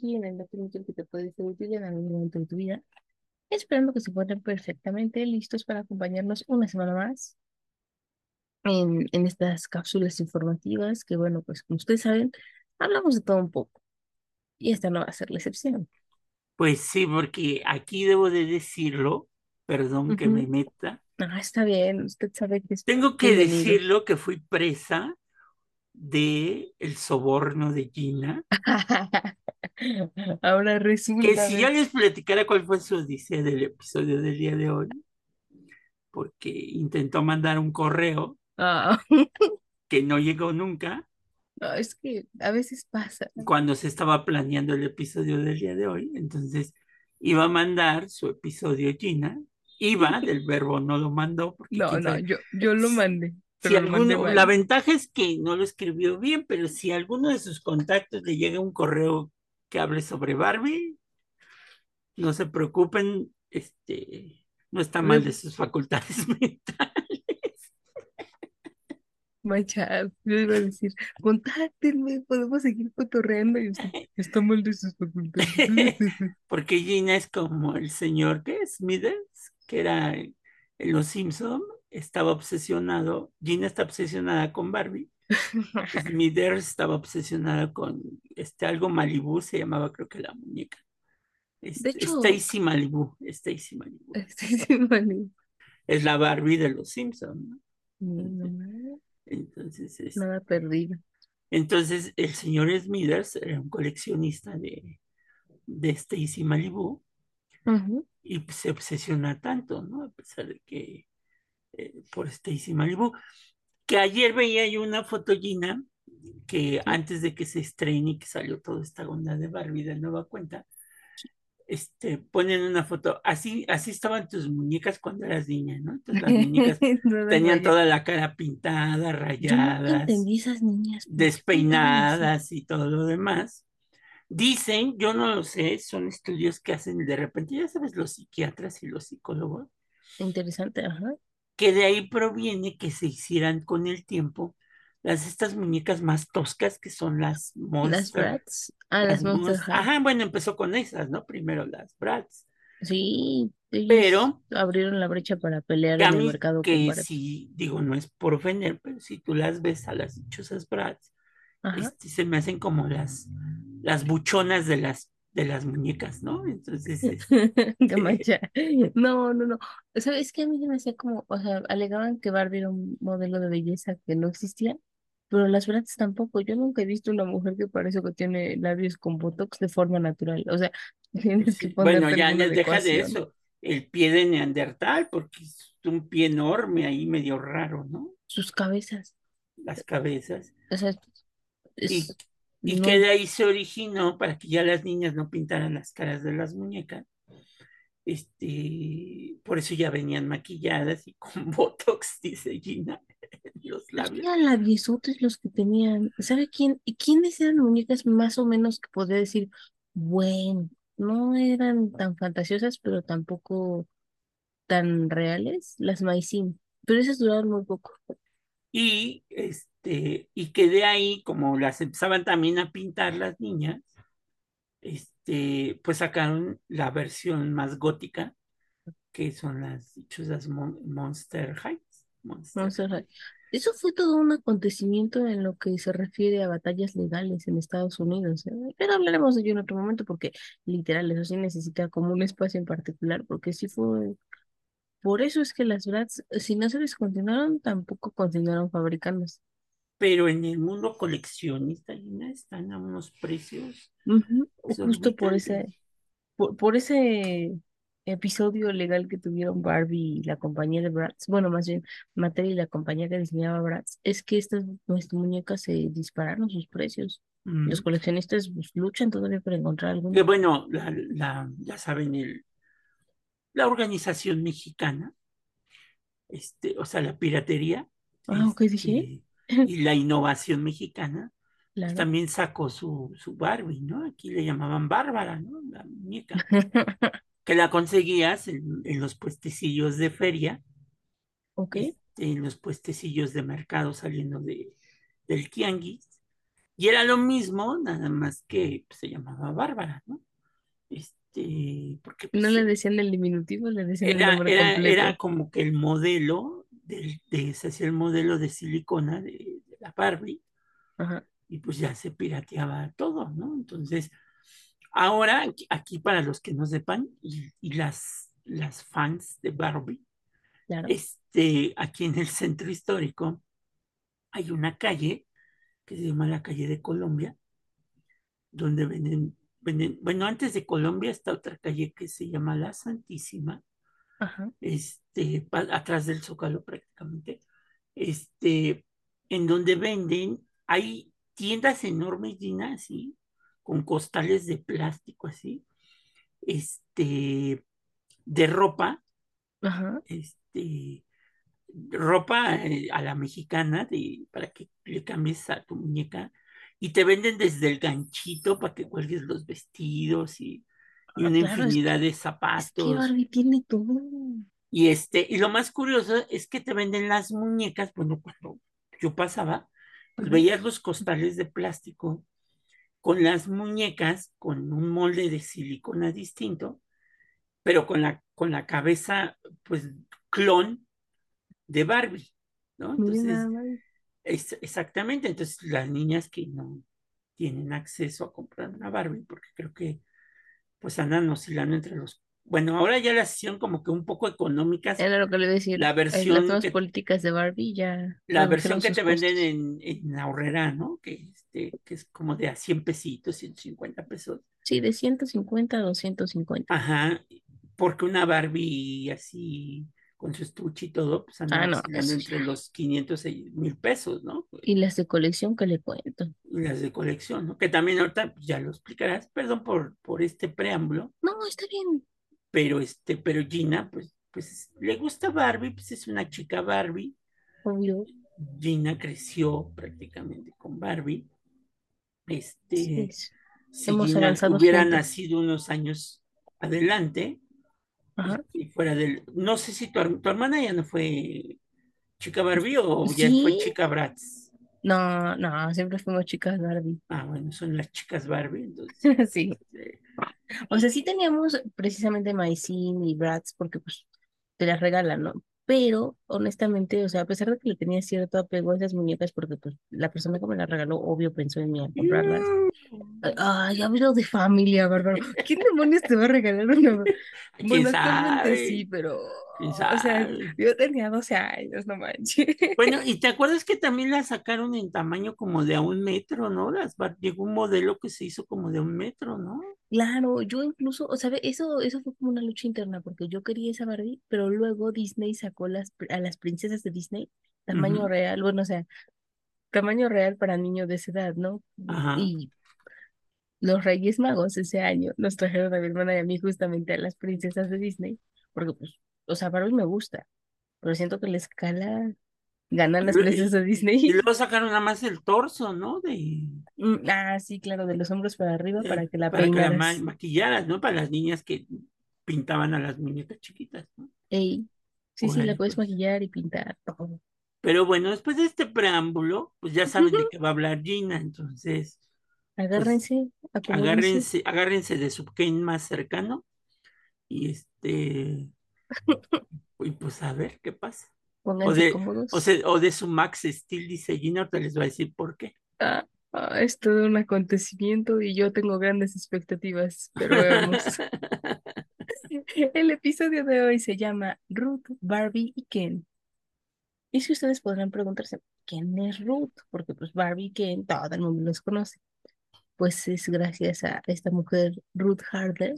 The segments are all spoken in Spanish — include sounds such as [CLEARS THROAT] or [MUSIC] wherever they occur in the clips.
aquí en el inútil que te puede ser útil en algún momento de tu vida. Esperando que se encuentren perfectamente listos para acompañarnos una semana más en, en estas cápsulas informativas que, bueno, pues como ustedes saben, hablamos de todo un poco. Y esta no va a ser la excepción. Pues sí, porque aquí debo de decirlo, perdón que me meta, Ah, está bien, usted sabe que es tengo que bienvenido. decirlo que fui presa de el soborno de Gina, [LAUGHS] Ahora que resulta si ver- ya les platicara cuál fue su odisea del episodio del día de hoy, porque intentó mandar un correo Ah, que no llegó nunca. No, es que a veces pasa. cuando se estaba planeando el episodio del día de hoy, entonces iba a mandar su episodio Gina, iba del verbo no lo mandó, porque No, no, yo, yo lo mandé, Si alguno, la ventaja es que no lo escribió bien, pero si a alguno de sus contactos le llega un correo que hable sobre Barbie, no se preocupen, este, no está mal de sus facultades [LAUGHS] mentales. Manchado, yo iba a decir, contáctenme, podemos seguir cotorreando y usted, está mal de sus facultades. [LAUGHS] Porque Gina es como el señor que es Smithers, que era en Los Simpson, estaba obsesionado, Gina está obsesionada con Barbie, [LAUGHS] Smithers estaba obsesionada con este algo Malibu, se llamaba creo que la muñeca. Este, hecho- Stacy Malibu, Stacy Malibu. [LAUGHS] Sí, vale. Es la Barbie de los Simpson, ¿no? Entonces, es- nada perdido. entonces el señor Smithers era un coleccionista de, de Stacy Malibu y se obsesiona tanto, ¿no? A pesar de que eh, por Stacy Malibu, que ayer veía yo una foto Gina que antes de que se estrene y que salió toda esta onda de Barbie de nueva cuenta, este, ponen una foto, así, así estaban tus muñecas cuando eras niña, ¿no? Entonces las muñecas [LAUGHS] tenían toda la cara pintada, Yo rayadas, entendí esas niñas. ¿por qué despeinadas y todo lo demás. Dicen, yo no lo sé, son estudios que hacen de repente, ya sabes, los psiquiatras y los psicólogos? Interesante, ajá. Que de ahí proviene que se hicieran con el tiempo las estas muñecas más toscas que son las Las Monster. Bratz. Ah, las Monster High. Ajá, bueno, empezó con esas, ¿no? Primero las Bratz. Sí, Pero- abrieron la brecha para pelear en el mercado con que si, digo, no es por ofender, pero si tú las ves a las dichosas Bratz, este, se me hacen como las, las buchonas de las, de las muñecas, ¿no? Entonces, es- Qué mancha. No, no, no. ¿Sabes qué? A mí me hacía como, o sea, alegaban que Barbie era un modelo de belleza que no existía, pero las Bratz tampoco. Yo nunca he visto una mujer que parece que tiene labios con botox de forma natural. O sea, [LAUGHS] tienes que sí, bueno, ya no deja de eso, el pie de Neandertal, porque es un pie enorme ahí, medio raro, ¿no? Sus cabezas. Las cabezas. O sea, es, y no- que de ahí se originó para que ya las niñas no pintaran las caras de las muñecas. Este, por eso ya venían maquilladas y con [LAUGHS] botox, dice Gina, los labios. eran labiosotes los que tenían. ¿Sabe quién? ¿Quiénes eran muñecas más o menos que podría decir, bueno, no eran tan fantasiosas, pero tampoco tan reales? Las Maicin. Pero esas duraron muy poco. Y este, y que de ahí, como las empezaban también a pintar las niñas, este, pues sacaron la versión más gótica, que son las dichosas Mon- Monster Heights. Monster Monster. Heights. Eso fue todo un acontecimiento en lo que se refiere a batallas legales en Estados Unidos, ¿eh? Pero hablaremos de ello en otro momento porque literal eso sí necesita como un espacio en particular porque sí fue... Por eso es que las Bratz, si no se descontinuaron, tampoco continuaron fabricándose. Pero en el mundo coleccionista, Gina, están a unos precios Ujú, Justo por ese, por, por ese episodio legal que tuvieron Barbie y la compañía de Bratz, bueno, más bien Mattel y la compañía que diseñaba Bratz, es que estas nuestras muñecas se dispararon sus precios. Mm. Los coleccionistas pues, luchan todavía por encontrar Que alguna. bueno, la, la- ya saben, el, la organización mexicana este, o sea, la piratería. Ah, dije. este, y la innovación mexicana, pues también sacó su, su Barbie, ¿no? Aquí le llamaban Bárbara, ¿no? La muñeca. [LAUGHS] Que la conseguías en, en los puestecillos de feria, Ok. este, en los puestecillos de mercado saliendo de, del tianguis. Y era lo mismo, nada más que pues, se llamaba Bárbara, ¿no? Este, porque pues, No le decían el diminutivo, le decían el nombre era, completo. era como que el modelo, del, de, se hacía el modelo de silicona de, de la Barbie, Ajá. y pues ya se pirateaba todo, ¿no? Entonces, ahora, aquí, aquí para los que no sepan, y, y las, las fans de Barbie, Claro. este, aquí en el centro histórico hay una calle que se llama la calle de Colombia, donde venden, bueno, antes de Colombia está otra calle que se llama La Santísima, Ajá. este, atrás del Zócalo prácticamente, este, en donde venden, hay tiendas enormes, así, con costales de plástico, así, este, de ropa, Ajá. este, ropa eh, a la mexicana de, para que le cambies a tu muñeca y te venden desde el ganchito para que cuelgues los vestidos y, y Ah, una claro, es infinidad de Es que zapatos. Barbie tiene todo. Y este, y lo más curioso es que te venden las muñecas, bueno, cuando yo pasaba, pues veías los costales de plástico con las muñecas con un molde de silicona distinto, pero con la, con la cabeza, pues, clon de Barbie, ¿no? Entonces. Es, exactamente, entonces las niñas que no tienen acceso a comprar una Barbie, porque creo que pues andan oscilando entre los, bueno, ahora ya las hicieron como que un poco económicas, Era lo que le iba a decir. la eh, Las versión nuevas que, políticas de Barbie ya la versión que te venden en, en Aurrera, ¿no? Que, este, que es como de a 100 pesitos, 150 pesos. Sí, de 150 a 250. Ajá, porque una Barbie así con su estuche y todo, pues anda Ah, no, entre los 500 y mil pesos, ¿no? Y las de colección que le cuento. Y las de colección, ¿no? Que también ahorita pues, ya lo explicarás, perdón por, por este preámbulo, No, está bien. pero este, pero Gina, pues, pues le gusta Barbie, pues es una chica Barbie. Obvio. Gina creció prácticamente con Barbie. Sí, Este, es- si Hemos Gina avanzado hubiera nacido unos años adelante, Ajá. y, fuera del, no sé si tu, tu hermana ya no fue chica Barbie o ya fue chica Bratz. No, no, siempre fuimos chicas Barbie. Ah, bueno, son las chicas Barbie, entonces. [LAUGHS] Sí. O sea, sí teníamos precisamente Maicin y Bratz porque pues te las regalan, ¿no? Pero honestamente, o sea, a pesar de que le tenía cierto apego a esas muñecas porque pues la persona que me las regaló, obvio, pensó en mí al comprarlas. Ay, hablo de familia, bárbaro. [LAUGHS] ¿Quién demonios te va a regalar una? ¿Quién Bueno, actualmente sí, pero, ¿Quién o sea, yo tenía 12 años, no manches. Bueno, [LAUGHS] y te acuerdas que también las sacaron en tamaño como de a un metro, ¿no? Las llegó un modelo que se hizo como de un metro, ¿no? Claro, yo incluso, o sea, eso, eso fue como una lucha interna porque yo quería esa Barbie, pero luego Disney sacó las, a las princesas de Disney tamaño real, bueno, o sea, tamaño real para niños de esa edad, ¿no? Ajá. Y los Reyes Magos ese año nos trajeron a mi hermana y a mí justamente a las princesas de Disney, porque pues, o sea, Barbie me gusta, pero siento que la escala ganan las Y- princesas de Y Disney. luego sacaron nada más el torso, ¿no? De, Mm, Ah, sí, claro, de los hombros para arriba para de- que la para que la ma- peinaras. maquillaras, ¿no? Para las niñas que pintaban a las muñecas chiquitas, ¿no? Ey, sí, sí, la puedes pues. maquillar y pintar, todo. Pero bueno, después de este preámbulo, pues ya saben de qué va a hablar Gina, entonces, pues Agárrense, acomódense, agárrense, agárrense de su Ken más cercano y este, y pues a ver qué pasa. O de, o, cómodos. se- o de su Max Steel, dice Gina, ahorita les voy a decir por qué. Ah, ah, es todo un acontecimiento y yo tengo grandes expectativas, pero veamos. [LAUGHS] [LAUGHS] El episodio de hoy se llama Ruth, Barbie y Ken. Y si ustedes podrán preguntarse, ¿quién es Ruth? Porque pues Barbie y Ken, todo el mundo los conoce. Pues es gracias a esta mujer, Ruth Harder,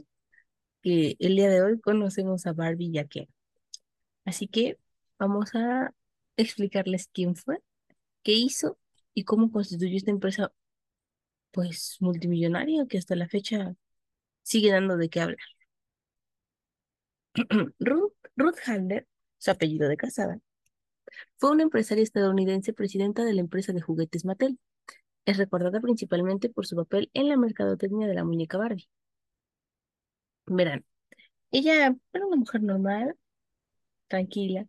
que el día de hoy conocemos a Barbie y a Ken. Así que vamos a explicarles quién fue, qué hizo y cómo constituyó esta empresa, pues multimillonaria, que hasta la fecha sigue dando de qué hablar. [CLEARS THROAT] Ruth, Halder su apellido de casada, fue una empresaria estadounidense presidenta de la empresa de juguetes Mattel. Es recordada principalmente por su papel en la mercadotecnia de la muñeca Barbie. Verán, ella era una mujer normal, tranquila,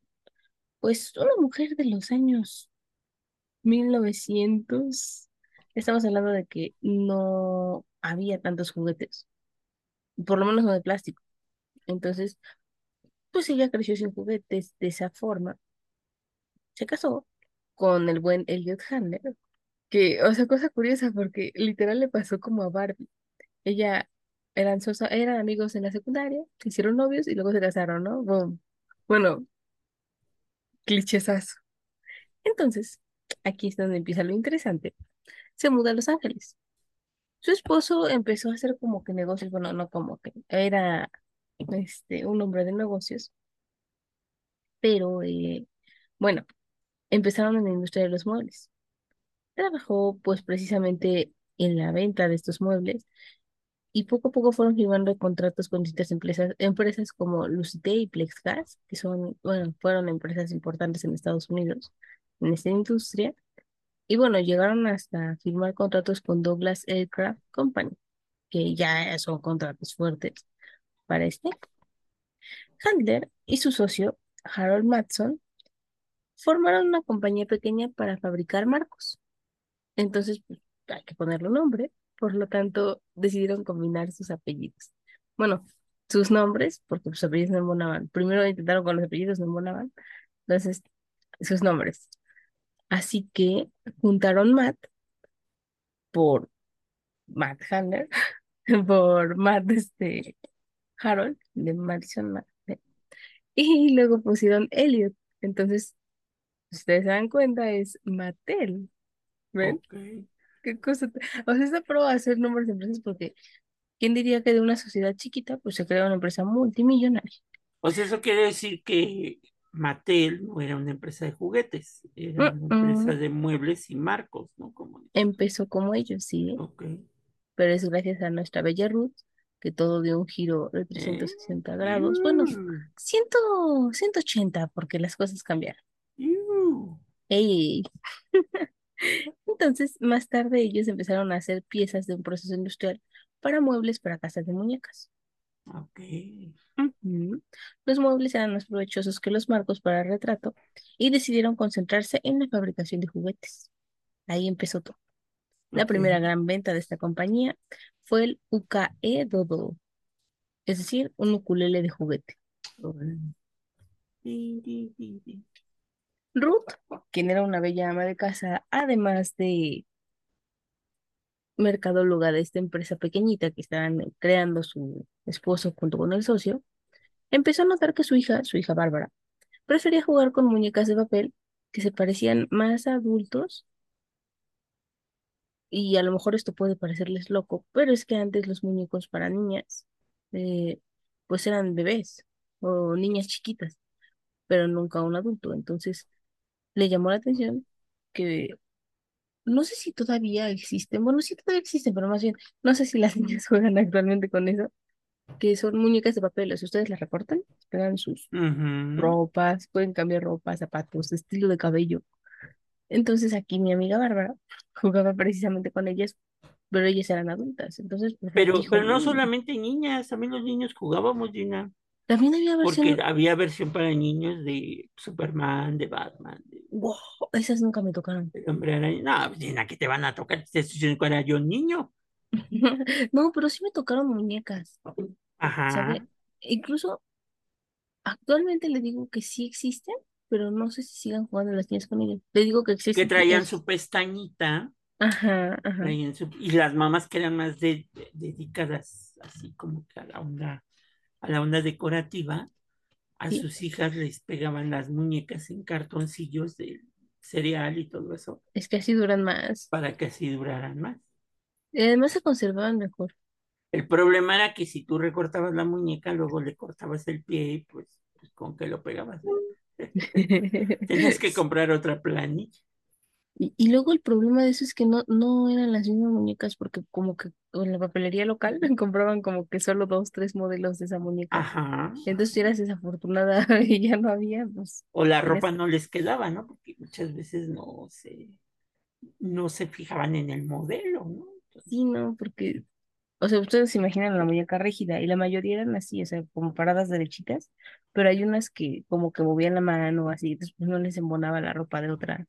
pues una mujer de los años 1900. Estamos hablando de que no había tantos juguetes, por lo menos no de plástico. Entonces, pues ella creció sin juguetes de esa forma. Se casó con el buen Elliot Handler, que, o sea, cosa curiosa porque literal le pasó como a Barbie. Ella eran, eran amigos en la secundaria, se hicieron novios y luego se casaron, ¿no? Boom. Bueno, clichesazo. Entonces, aquí es donde empieza lo interesante. Se muda a Los Ángeles. Su esposo empezó a hacer como que negocios, bueno, no como que, era este, un hombre de negocios, pero eh, bueno, empezaron en la industria de los muebles. Trabajó pues precisamente en la venta de estos muebles y poco a poco fueron firmando contratos con distintas empresas, empresas como Lucite y Plexgas, que son, bueno, fueron empresas importantes en Estados Unidos en esta industria. Y bueno, llegaron hasta firmar contratos con Douglas Aircraft Company, que ya son contratos fuertes para este. Handler y su socio, Harold Matson, formaron una compañía pequeña para fabricar marcos. Entonces, pues, hay que ponerle nombre, por lo tanto, decidieron combinar sus apellidos. Bueno, sus nombres, porque sus apellidos no embonaban. Primero intentaron con los apellidos, no embonaban. Entonces, sus nombres. Así que juntaron Matt por Matt Handler, [LAUGHS] por Matt este, Harold, de Madison y luego pusieron Elliot. Entonces, ustedes se dan cuenta, es Mattel. ¿Ven? Ok. ¿Qué cosa? O sea, está pro hacer nombres de empresas porque ¿quién diría que de una sociedad chiquita pues se crea una empresa multimillonaria? O sea, eso quiere decir que Mattel no era una empresa de juguetes, era una empresa de muebles y marcos, ¿no? Como. Empezó como ellos, sí, Ok. pero es gracias a nuestra bella Ruth que todo dio un giro de 360 grados. Bueno, Mm, 100, 180 porque las cosas cambiaron. Ey. [LAUGHS] Entonces, más tarde ellos empezaron a hacer piezas de un proceso industrial para muebles para casas de muñecas. Ok. Ujú. Los muebles eran más provechosos que los marcos para retrato y decidieron concentrarse en la fabricación de juguetes. Ahí empezó todo. La primera gran venta de esta compañía fue el UKE Dodo, es decir, un ukulele de juguete. Ruth, quien era una bella ama de casa, además de mercadóloga de esta empresa pequeñita que estaban creando su esposo junto con el socio, empezó a notar que su hija, su hija Bárbara, prefería jugar con muñecas de papel que se parecían más a adultos y a lo mejor esto puede parecerles loco, pero es que antes los muñecos para niñas eh, pues eran bebés o niñas chiquitas, pero nunca un adulto. Entonces le llamó la atención que no sé si todavía existen, bueno, sí todavía existen, pero más bien no sé si las [LAUGHS] niñas juegan actualmente con eso, que son muñecas de papel, o sea, ustedes las recortan, pegan sus ropas, pueden cambiar ropa, zapatos, estilo de cabello. Entonces aquí mi amiga Bárbara jugaba precisamente con ellas, pero ellas eran adultas. Entonces pues, Pero, dijo, pero no solamente niñas, también los niños jugábamos, Gina, también había porque versión, había versión para niños de Superman, de Batman, de wow, esas nunca me tocaron. El hombre araña. No, pues, Gina, ¿qué te van a tocar? Que era yo niño. [LAUGHS] No, pero sí me tocaron muñecas, Ajá. ¿sabe? Incluso actualmente le digo que sí existen, pero no sé si sigan jugando las niñas con ellas. Le digo que Que existen. traían es- su pestañita. Ajá, ajá. traían su- Y las mamás que eran más de- de- dedicadas así como que a la onda, a la onda decorativa, a Sí. sus hijas les pegaban las muñecas en cartoncillos de cereal y todo eso, Es que así duran más. para que así duraran más. Y además se conservaban mejor. El problema era que si tú recortabas la muñeca, luego le cortabas el pie y pues, pues, con que lo pegabas. [LAUGHS] Tenías que comprar otra planilla. Y, y luego el problema de eso es que no, no eran las mismas muñecas porque como que en la papelería local [LAUGHS] compraban como que solo dos, tres modelos de esa muñeca. Ajá. Entonces si eras desafortunada [LAUGHS] y ya no había, pues O la ropa no les quedaba, ¿no? Porque muchas veces no se, no se fijaban en el modelo, ¿no? Entonces, sí, ¿no? Porque, o sea, ustedes se imaginan la muñeca rígida y la mayoría eran así, o sea, como paradas derechitas, pero hay unas que como que movían la mano así, después no les embonaba la ropa de otra,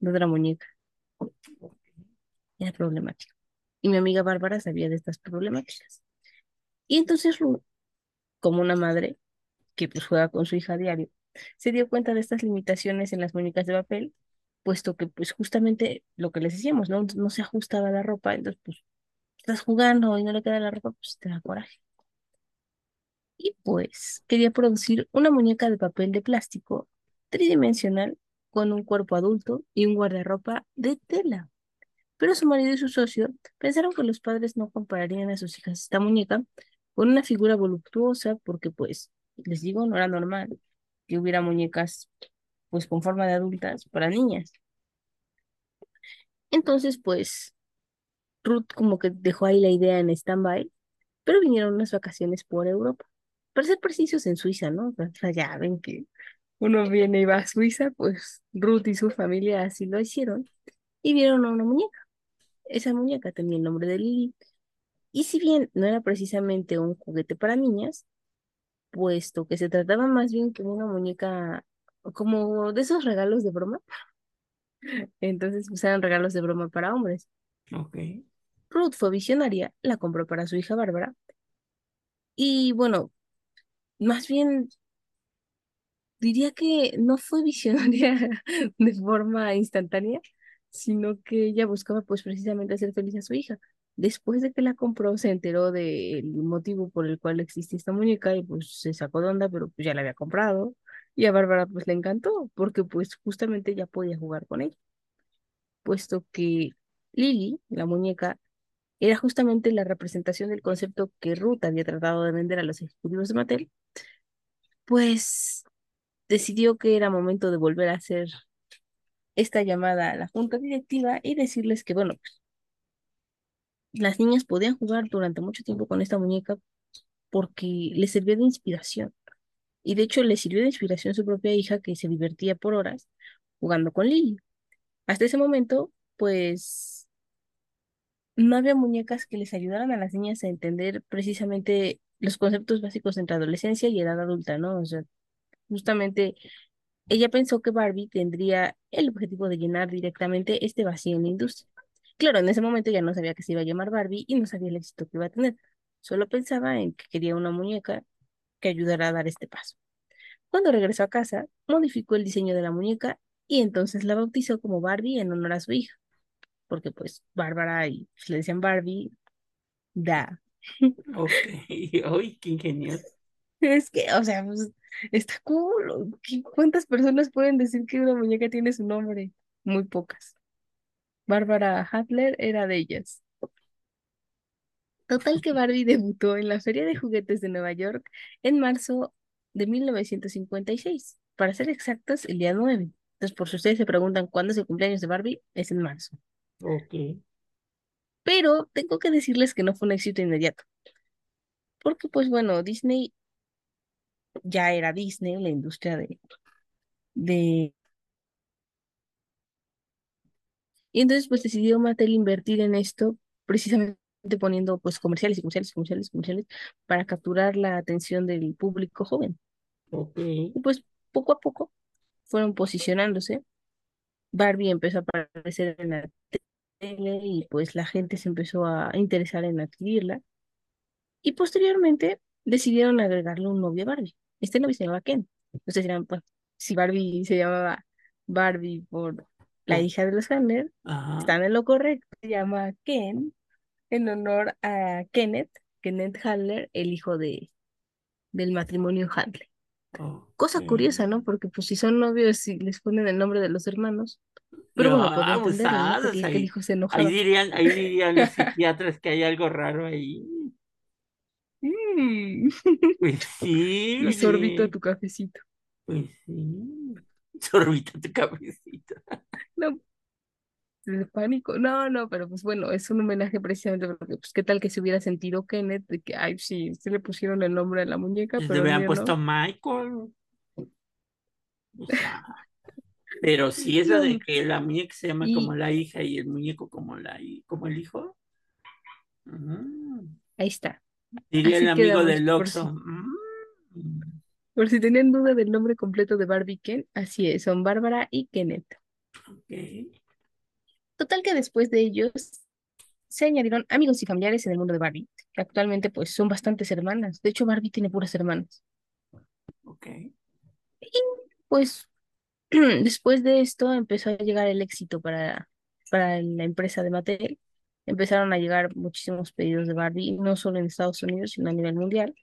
de otra muñeca. Era problemático. Y mi amiga Bárbara sabía de estas problemáticas. Y entonces como una madre que pues juega con su hija a diario, se dio cuenta de estas limitaciones en las muñecas de papel, puesto que pues justamente lo que les decíamos, ¿no? No se ajustaba la ropa, entonces pues estás jugando y no le queda la ropa, pues te da coraje. Y pues quería producir una muñeca de papel de plástico tridimensional con un cuerpo adulto y un guardarropa de tela. Pero su marido y su socio pensaron que los padres no compararían a sus hijas esta muñeca con una figura voluptuosa porque pues, les digo, no era normal que hubiera muñecas pues con forma de adultas para niñas. Entonces pues Ruth como que dejó ahí la idea en stand-by, pero vinieron unas vacaciones por Europa. Para ser precisos en Suiza, ¿no? O sea, ya ven que uno viene y va a Suiza, pues Ruth y su familia así lo hicieron y vieron a una muñeca. Esa muñeca tenía el nombre de Lily. Y si bien no era precisamente un juguete para niñas, puesto que se trataba más bien como una muñeca, como de esos regalos de broma, [LAUGHS] entonces pues eran regalos de broma para hombres. ok. Ruth fue visionaria, la compró para su hija Bárbara. Y bueno, más bien diría que no fue visionaria [LAUGHS] de forma instantánea, sino que ella buscaba pues precisamente hacer feliz a su hija. Después de que la compró, se enteró del motivo por el cual existe esta muñeca y pues se sacó de pero pues ya la había comprado. Y a Bárbara pues le encantó, porque pues justamente ya podía jugar con ella, puesto que Lily, la muñeca, era justamente la representación del concepto que Ruth había tratado de vender a los ejecutivos de Mattel, pues decidió que era momento de volver a hacer esta llamada a la junta directiva y decirles que, bueno, pues, las niñas podían jugar durante mucho tiempo con esta muñeca porque les sirvió de inspiración. Y de hecho, le sirvió de inspiración su propia hija que se divertía por horas jugando con Lily. Hasta ese momento, pues no había muñecas que les ayudaran a las niñas a entender precisamente los conceptos básicos entre adolescencia y edad adulta, ¿no? O sea, justamente ella pensó que Barbie tendría el objetivo de llenar directamente este vacío en la industria. Claro, en ese momento ya no sabía que se iba a llamar Barbie y no sabía el éxito que iba a tener. Solo pensaba en que quería una muñeca que ayudara a dar este paso. Cuando regresó a casa, modificó el diseño de la muñeca y entonces la bautizó como Barbie en honor a su hija, porque pues Bárbara y pues, le decían Barbie, da. [LAUGHS] Ok. [LAUGHS] [LAUGHS] Ay, qué ingenioso. Es que, o sea, pues, está cool. ¿Qué- ¿Cuántas personas pueden decir que una muñeca tiene su nombre? Muy pocas. Bárbara Hadler era de ellas. Total que Barbie debutó en la Feria de Juguetes de Nueva York en marzo de 1956. Para ser exactos, el día 9. Entonces, por si ustedes se preguntan cuándo es el cumpleaños de Barbie, es en marzo. Ok. Pero tengo que decirles que no fue un éxito inmediato. Porque, pues bueno, Disney ya era Disney, la industria de, de... Y entonces, pues decidió Mattel invertir en esto, precisamente poniendo pues comerciales y comerciales, comerciales, comerciales, para capturar la atención del público joven. Ok. Y pues poco a poco fueron posicionándose. Barbie empezó a aparecer en la y pues la gente se empezó a interesar en adquirirla. Y posteriormente decidieron agregarle un novio a Barbie. Este novio se llamaba Ken. Ustedes dirán, pues, si Barbie se llamaba Barbie por la hija de los Ajá. están en lo correcto. Se llama Ken en honor a Kenneth, Kenneth Handler, el hijo de, del matrimonio Handler. Cosa curiosa, ¿no? Porque pues si son novios si les ponen el nombre de los hermanos. Pero bueno, Ah, Quería que el ahí, hijo se ahí enojara. dirían, ahí [LAUGHS] dirían los psiquiatras que hay algo raro ahí. Mm. Pues sí, [LAUGHS] Y sorbito a tu cafecito. Pues sí. Sorbita tu cabecita. [LAUGHS] No, de pánico. No, no, pero pues bueno, es un homenaje precisamente porque, pues, ¿qué tal que se hubiera sentido Kenneth de que, ay, sí, se le pusieron el nombre a la muñeca, Les pero el hubieran puesto no? Michael. O sea, pero sí, eso No, de que la muñeca se llama y como la hija y el muñeco como la como el hijo. ujú. ahí está. Diría el amigo del por si, Oxxo. mm, por si tenían duda del nombre completo de Barbie Ken, así es, son Bárbara y Kenneth. ok. Total que después de ellos se añadieron amigos y familiares en el mundo de Barbie, que actualmente pues son bastantes hermanas. De hecho, Barbie tiene puras hermanas. Ok. Y pues [CLEARS THROAT] después de esto empezó a llegar el éxito para, para la empresa de Mattel. Empezaron a llegar muchísimos pedidos de Barbie, no solo en Estados Unidos, sino a nivel mundial.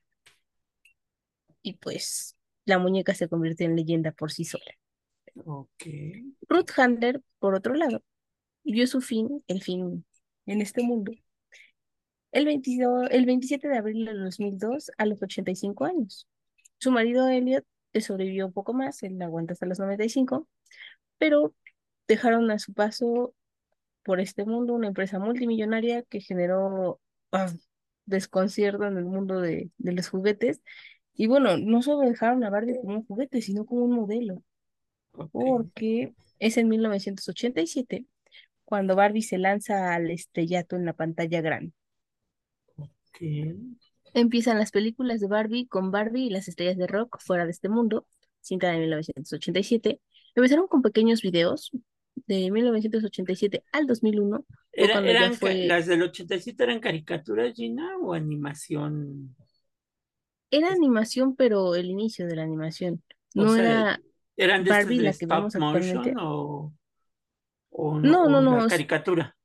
Y pues la muñeca se convirtió en leyenda por sí sola. Ok. Ruth Handler, por otro lado, vio su fin, el fin en este mundo, el 22, el 27 de abril de 2002 a los 85 años. Su marido Elliot sobrevivió un poco más, él aguanta hasta los 95, pero dejaron a su paso por este mundo una empresa multimillonaria que generó ah, desconcierto en el mundo de, de los juguetes. Y bueno, no solo dejaron a Barbie como un juguete, sino como un modelo, porque es en 1987 cuando Barbie se lanza al estrellato en la pantalla grande. Ok. Empiezan las películas de Barbie con Barbie y las estrellas de rock fuera de este mundo, cinta de 1987. Empezaron con pequeños videos de 1987 al 2001, fue Era, eran, fue, las del 87 eran caricaturas, Gina, o animación. era animación, pero el inicio de la animación. O No sea, era ¿eran de Barbie la que stop vemos motion actualmente. o, o, no, No, no, no, caricatura?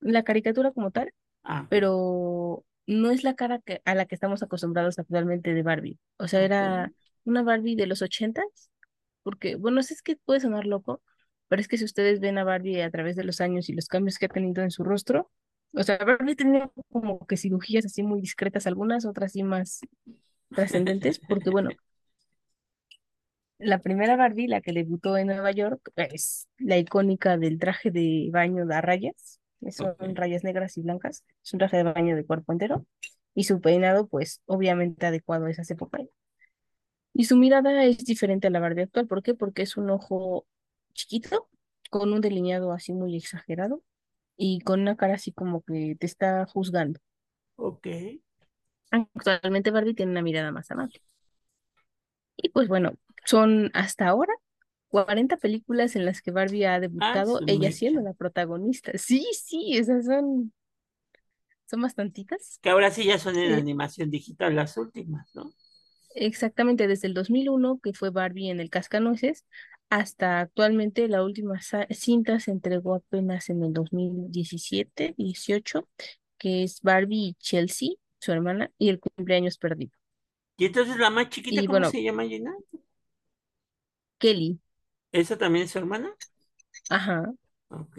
la caricatura como tal, Ah, pero no es la cara que, a la que estamos acostumbrados actualmente de Barbie. O sea, era una Barbie de los ochentas, porque, bueno, es que puede sonar loco, pero es que si ustedes ven a Barbie a través de los años y los cambios que ha tenido en su rostro, o sea, Barbie tenía como que cirugías así muy discretas algunas, otras sí más trascendentes, porque bueno, [LAUGHS] la primera Barbie, la que debutó en Nueva York, es la icónica del traje de baño de rayas, son rayas negras y blancas, es un traje de baño de cuerpo entero, y su peinado, pues, obviamente adecuado a esas épocas. Y su mirada es diferente a la Barbie actual, ¿por qué? Porque es un ojo chiquito, con un delineado así muy exagerado, y con una cara así como que te está juzgando. Ok. Actualmente Barbie tiene una mirada más amable. Y pues bueno, son hasta ahora 40 películas en las que Barbie ha Ah, debutado, ella siendo la protagonista. Sí, sí, esas son, son bastantitas. Que ahora sí ya son en animación digital las últimas, ¿no? exactamente desde el 2001, que fue Barbie en el Cascanueces, hasta actualmente la última cinta se entregó apenas en el 2017, 18, que es Barbie y Chelsea, su hermana, y el cumpleaños perdido. Y entonces la más chiquita, Y ¿cómo bueno, se llama, Gina? Kelly, ¿Esa también es su hermana? ajá. Ok.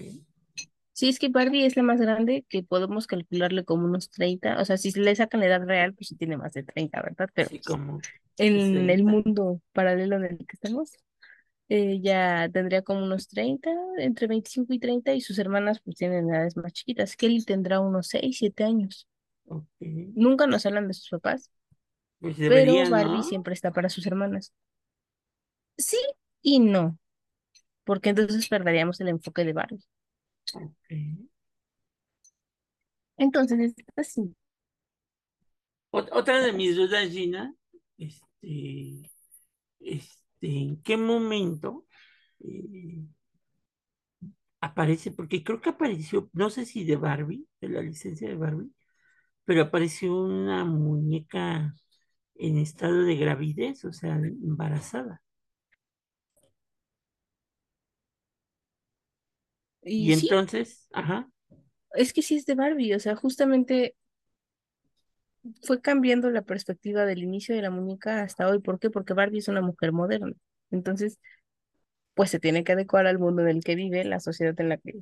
Sí, es que Barbie es la más grande que podemos calcularle como unos 30, o sea, si le sacan la edad real, pues sí tiene más de 30, ¿verdad? Pero Sí, como en el 60. mundo paralelo en el que estamos, ella tendría como unos 30, entre 25 y 30, y sus hermanas pues tienen edades más chiquitas. Kelly tendrá unos 6, 7 años. Nunca nos hablan de sus papás, Pues pero Barbie ¿no? siempre está para sus hermanas. Sí y no, porque entonces perderíamos el enfoque de Barbie. Entonces, es así. Ot- Otra de mis dudas, Gina, este, este, ¿en qué momento eh, aparece? Porque creo que apareció, no sé si de Barbie, de la licencia de Barbie, pero apareció una muñeca en estado de gravidez, o sea, embarazada. Y Y sí, entonces, ajá, es que sí es de Barbie, o sea, justamente fue cambiando la perspectiva del inicio de la muñeca hasta hoy. ¿Por qué? Porque Barbie es una mujer moderna. Entonces, pues se tiene que adecuar al mundo en el que vive, la sociedad en la que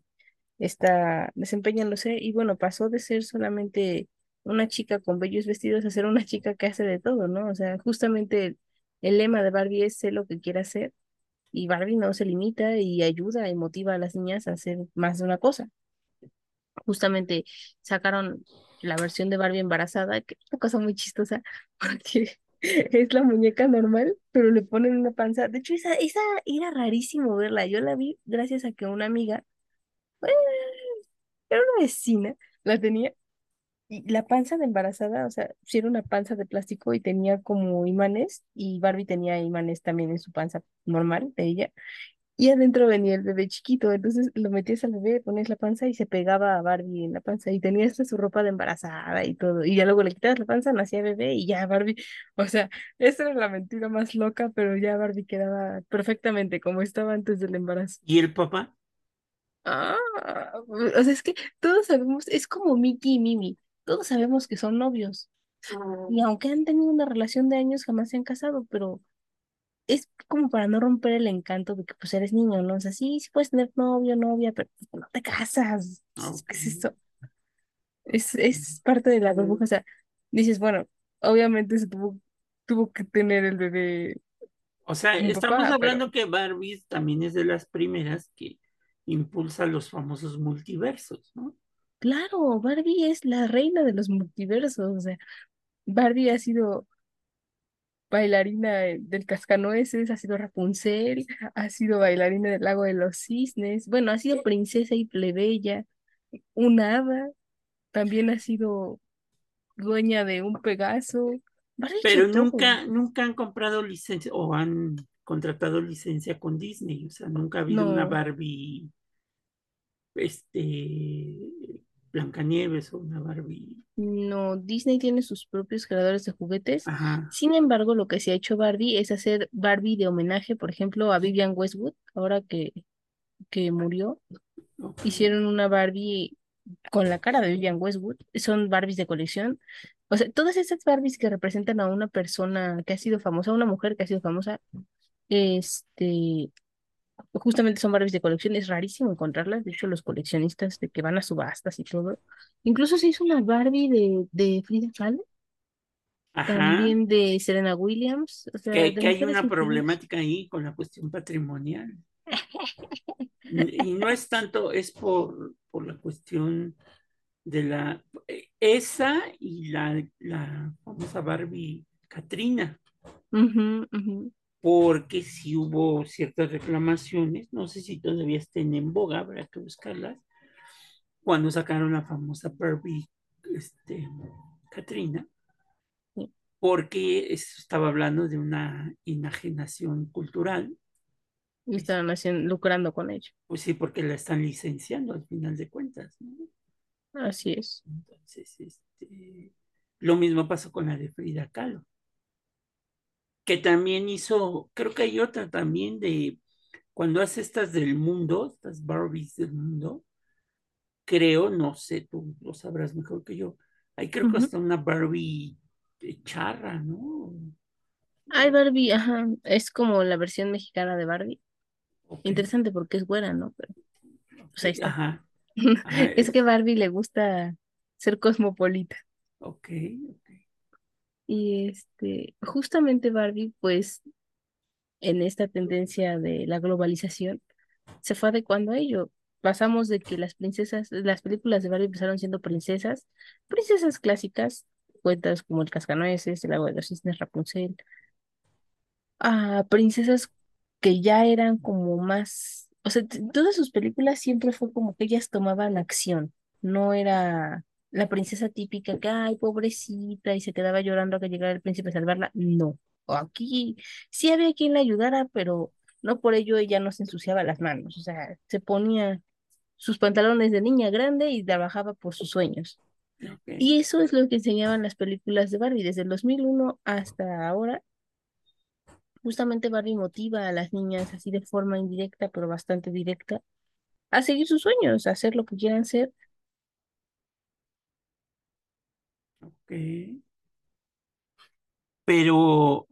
está desempeñándose. Y bueno, pasó de ser solamente una chica con bellos vestidos a ser una chica que hace de todo, ¿no? O sea, justamente el, el lema de Barbie es sé lo que quiera hacer Y Barbie no se limita y ayuda y motiva a las niñas a hacer más de una cosa. Justamente sacaron la versión de Barbie embarazada, que es una cosa muy chistosa, [LAUGHS] porque es la muñeca normal, pero le ponen una panza. De hecho, esa, esa era rarísimo verla. Yo la vi gracias a que una amiga, era una vecina, la tenía. Y la panza de embarazada, o sea, sí era una panza de plástico y tenía como imanes, y Barbie tenía imanes también en su panza normal de ella. Y adentro venía el bebé chiquito, entonces lo metías al bebé, ponías la panza y se pegaba a Barbie en la panza y tenía hasta su ropa de embarazada y todo. Y ya luego le quitabas la panza, nacía bebé y ya Barbie, [LAUGHS] o sea, esa era la mentira más loca, pero ya Barbie quedaba perfectamente como estaba antes del embarazo. ¿Y el papá? Ah, o sea, es que todos sabemos, es como Mickey y Mimi, todos sabemos que son novios. Y aunque han tenido una relación de años, jamás se han casado, pero es como para no romper el encanto de que pues eres niño, ¿no? O sea, sí, sí puedes tener novio, novia, pero pues, no te casas. ¿Qué es esto? Es, es parte de la burbuja. O sea, dices, bueno, obviamente se tuvo, tuvo que tener el bebé. O sea, estamos papá, hablando que Barbie también es de las primeras que impulsa los famosos multiversos, ¿no? Claro, Barbie es la reina de los multiversos. O sea, Barbie ha sido bailarina de- del Cascanueces, ha sido Rapunzel, ha sido bailarina del Lago de los Cisnes. Bueno, ha sido princesa y plebeya, una hada. También ha sido dueña de un Pegaso. Barbie Pero nunca, nunca han comprado licencia o han contratado licencia con Disney. O sea, nunca ha habido una. Barbie, este, Blancanieves o una Barbie. No, Disney tiene sus propios creadores de juguetes. Ajá. Sin embargo, lo que se ha hecho Barbie es hacer Barbie de homenaje, por ejemplo, a Vivian Westwood, ahora que, que murió. Hicieron una Barbie con la cara de Vivian Westwood. Son Barbies de colección. O sea, todas esas Barbies que representan a una persona que ha sido famosa, una mujer que ha sido famosa, este, justamente son Barbies de colección. Es rarísimo encontrarlas. De hecho, los coleccionistas de que van a subastas y todo. Incluso se hizo una Barbie de, de Frida Kahlo, Ajá. también de Serena Williams. O sea, Que, hay una problemática ahí con la cuestión patrimonial. [LAUGHS] Y no es tanto, es por, por la cuestión de la, esa y la, la famosa Barbie Katrina, ujú. Porque si hubo ciertas reclamaciones, no sé si todavía estén en boga, habrá que buscarlas, cuando sacaron la famosa Barbie este, Katrina, porque estaba hablando de una enajenación cultural, Y estaban haciendo, lucrando con ello. pues sí, porque la están licenciando al final de cuentas, ¿no? Así es. Entonces, este, lo mismo pasó con la de Frida Kahlo, que también hizo, creo que hay otra también de cuando hace estas del mundo, estas Barbies del mundo, creo, no sé, tú lo sabrás mejor que yo, hay creo que hasta una Barbie de charra, ¿no? Ay, Barbie, ajá, es como la versión mexicana de Barbie. Interesante porque es buena, ¿no? Pero pues ahí está. Ajá, ajá, [LAUGHS] Es que Barbie le gusta ser cosmopolita. ok, ok. Y este, justamente Barbie, pues, en esta tendencia de la globalización, se fue adecuando a ello. Pasamos de que las princesas, las películas de Barbie empezaron siendo princesas, princesas clásicas, cuentas como el Cascanueces, el Lago de los Cisnes, Rapunzel, a princesas que ya eran como más, o sea, todas sus películas siempre fue como que ellas tomaban acción, no era la princesa típica que, ay, pobrecita, y se quedaba llorando a que llegara el príncipe a salvarla, no. Aquí sí había quien la ayudara, pero no por ello ella no se ensuciaba las manos, o sea, se ponía sus pantalones de niña grande y trabajaba por sus sueños. Y eso es lo que enseñaban las películas de Barbie desde el 2001 hasta ahora Justamente Barbie motiva a las niñas así de forma indirecta, pero bastante directa, a seguir sus sueños, a hacer lo que quieran ser. Pero,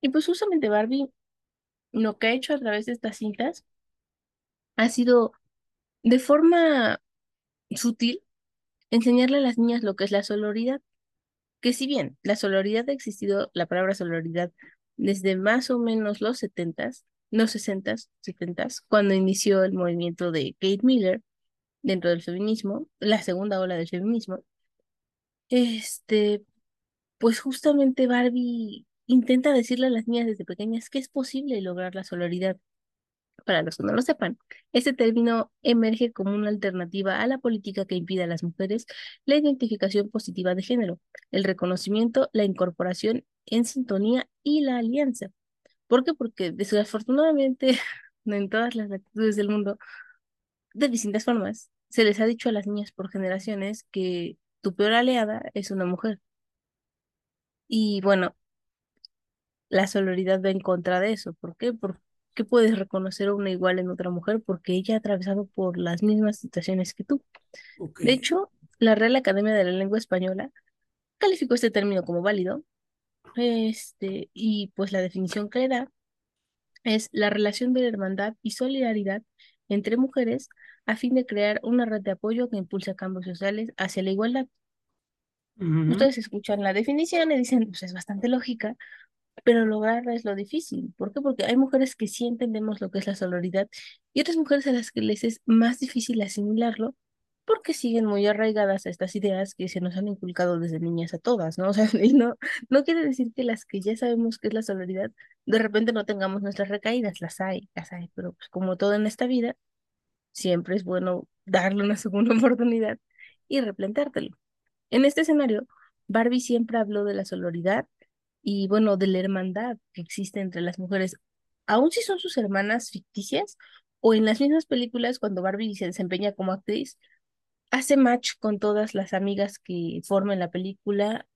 Y pues justamente Barbie lo que ha hecho a través de estas cintas ha sido de forma sutil enseñarle a las niñas lo que es la sororidad. que si bien la sororidad ha existido, la palabra sororidad, desde más o menos los 70s, los 60s, 70s, cuando inició el movimiento de Kate Miller dentro del feminismo, la segunda ola del feminismo, este, pues justamente Barbie intenta decirle a las niñas desde pequeñas que es posible lograr la sororidad. Para los que no lo sepan, este término emerge como una alternativa a la política que impide a las mujeres la identificación positiva de género, el reconocimiento, la incorporación en sintonía y la alianza. ¿Por qué? Porque desafortunadamente [LAUGHS] en todas las actitudes del mundo, de distintas formas, se les ha dicho a las niñas por generaciones que tu peor aliada es una mujer. Y bueno, la sororidad va en contra de eso. ¿Por qué? Porque puedes reconocer a una igual en otra mujer porque ella ha atravesado por las mismas situaciones que tú. De hecho, la Real Academia de la Lengua Española calificó este término como válido. Este, y pues la definición que le da es la relación de hermandad y solidaridad entre mujeres a fin de crear una red de apoyo que impulse cambios sociales hacia la igualdad. Ustedes escuchan la definición y dicen, pues es bastante lógica, pero lograrla es lo difícil. ¿Por qué? Porque hay mujeres que sí entendemos lo que es la sororidad y otras mujeres a las que les es más difícil asimilarlo porque siguen muy arraigadas a estas ideas que se nos han inculcado desde niñas a todas, ¿no? [LAUGHS] O sea, y no, no quiere decir que las que ya sabemos qué es la sororidad, de repente no tengamos nuestras recaídas, las hay, las hay, pero pues como todo en esta vida, siempre es bueno darle una [LAUGHS] segunda oportunidad y replanteártelo. En este escenario, Barbie siempre habló de la sororidad y, bueno, de la hermandad que existe entre las mujeres, aun si son sus hermanas ficticias o en las mismas películas cuando Barbie se desempeña como actriz, hace match con todas las amigas que forman la película,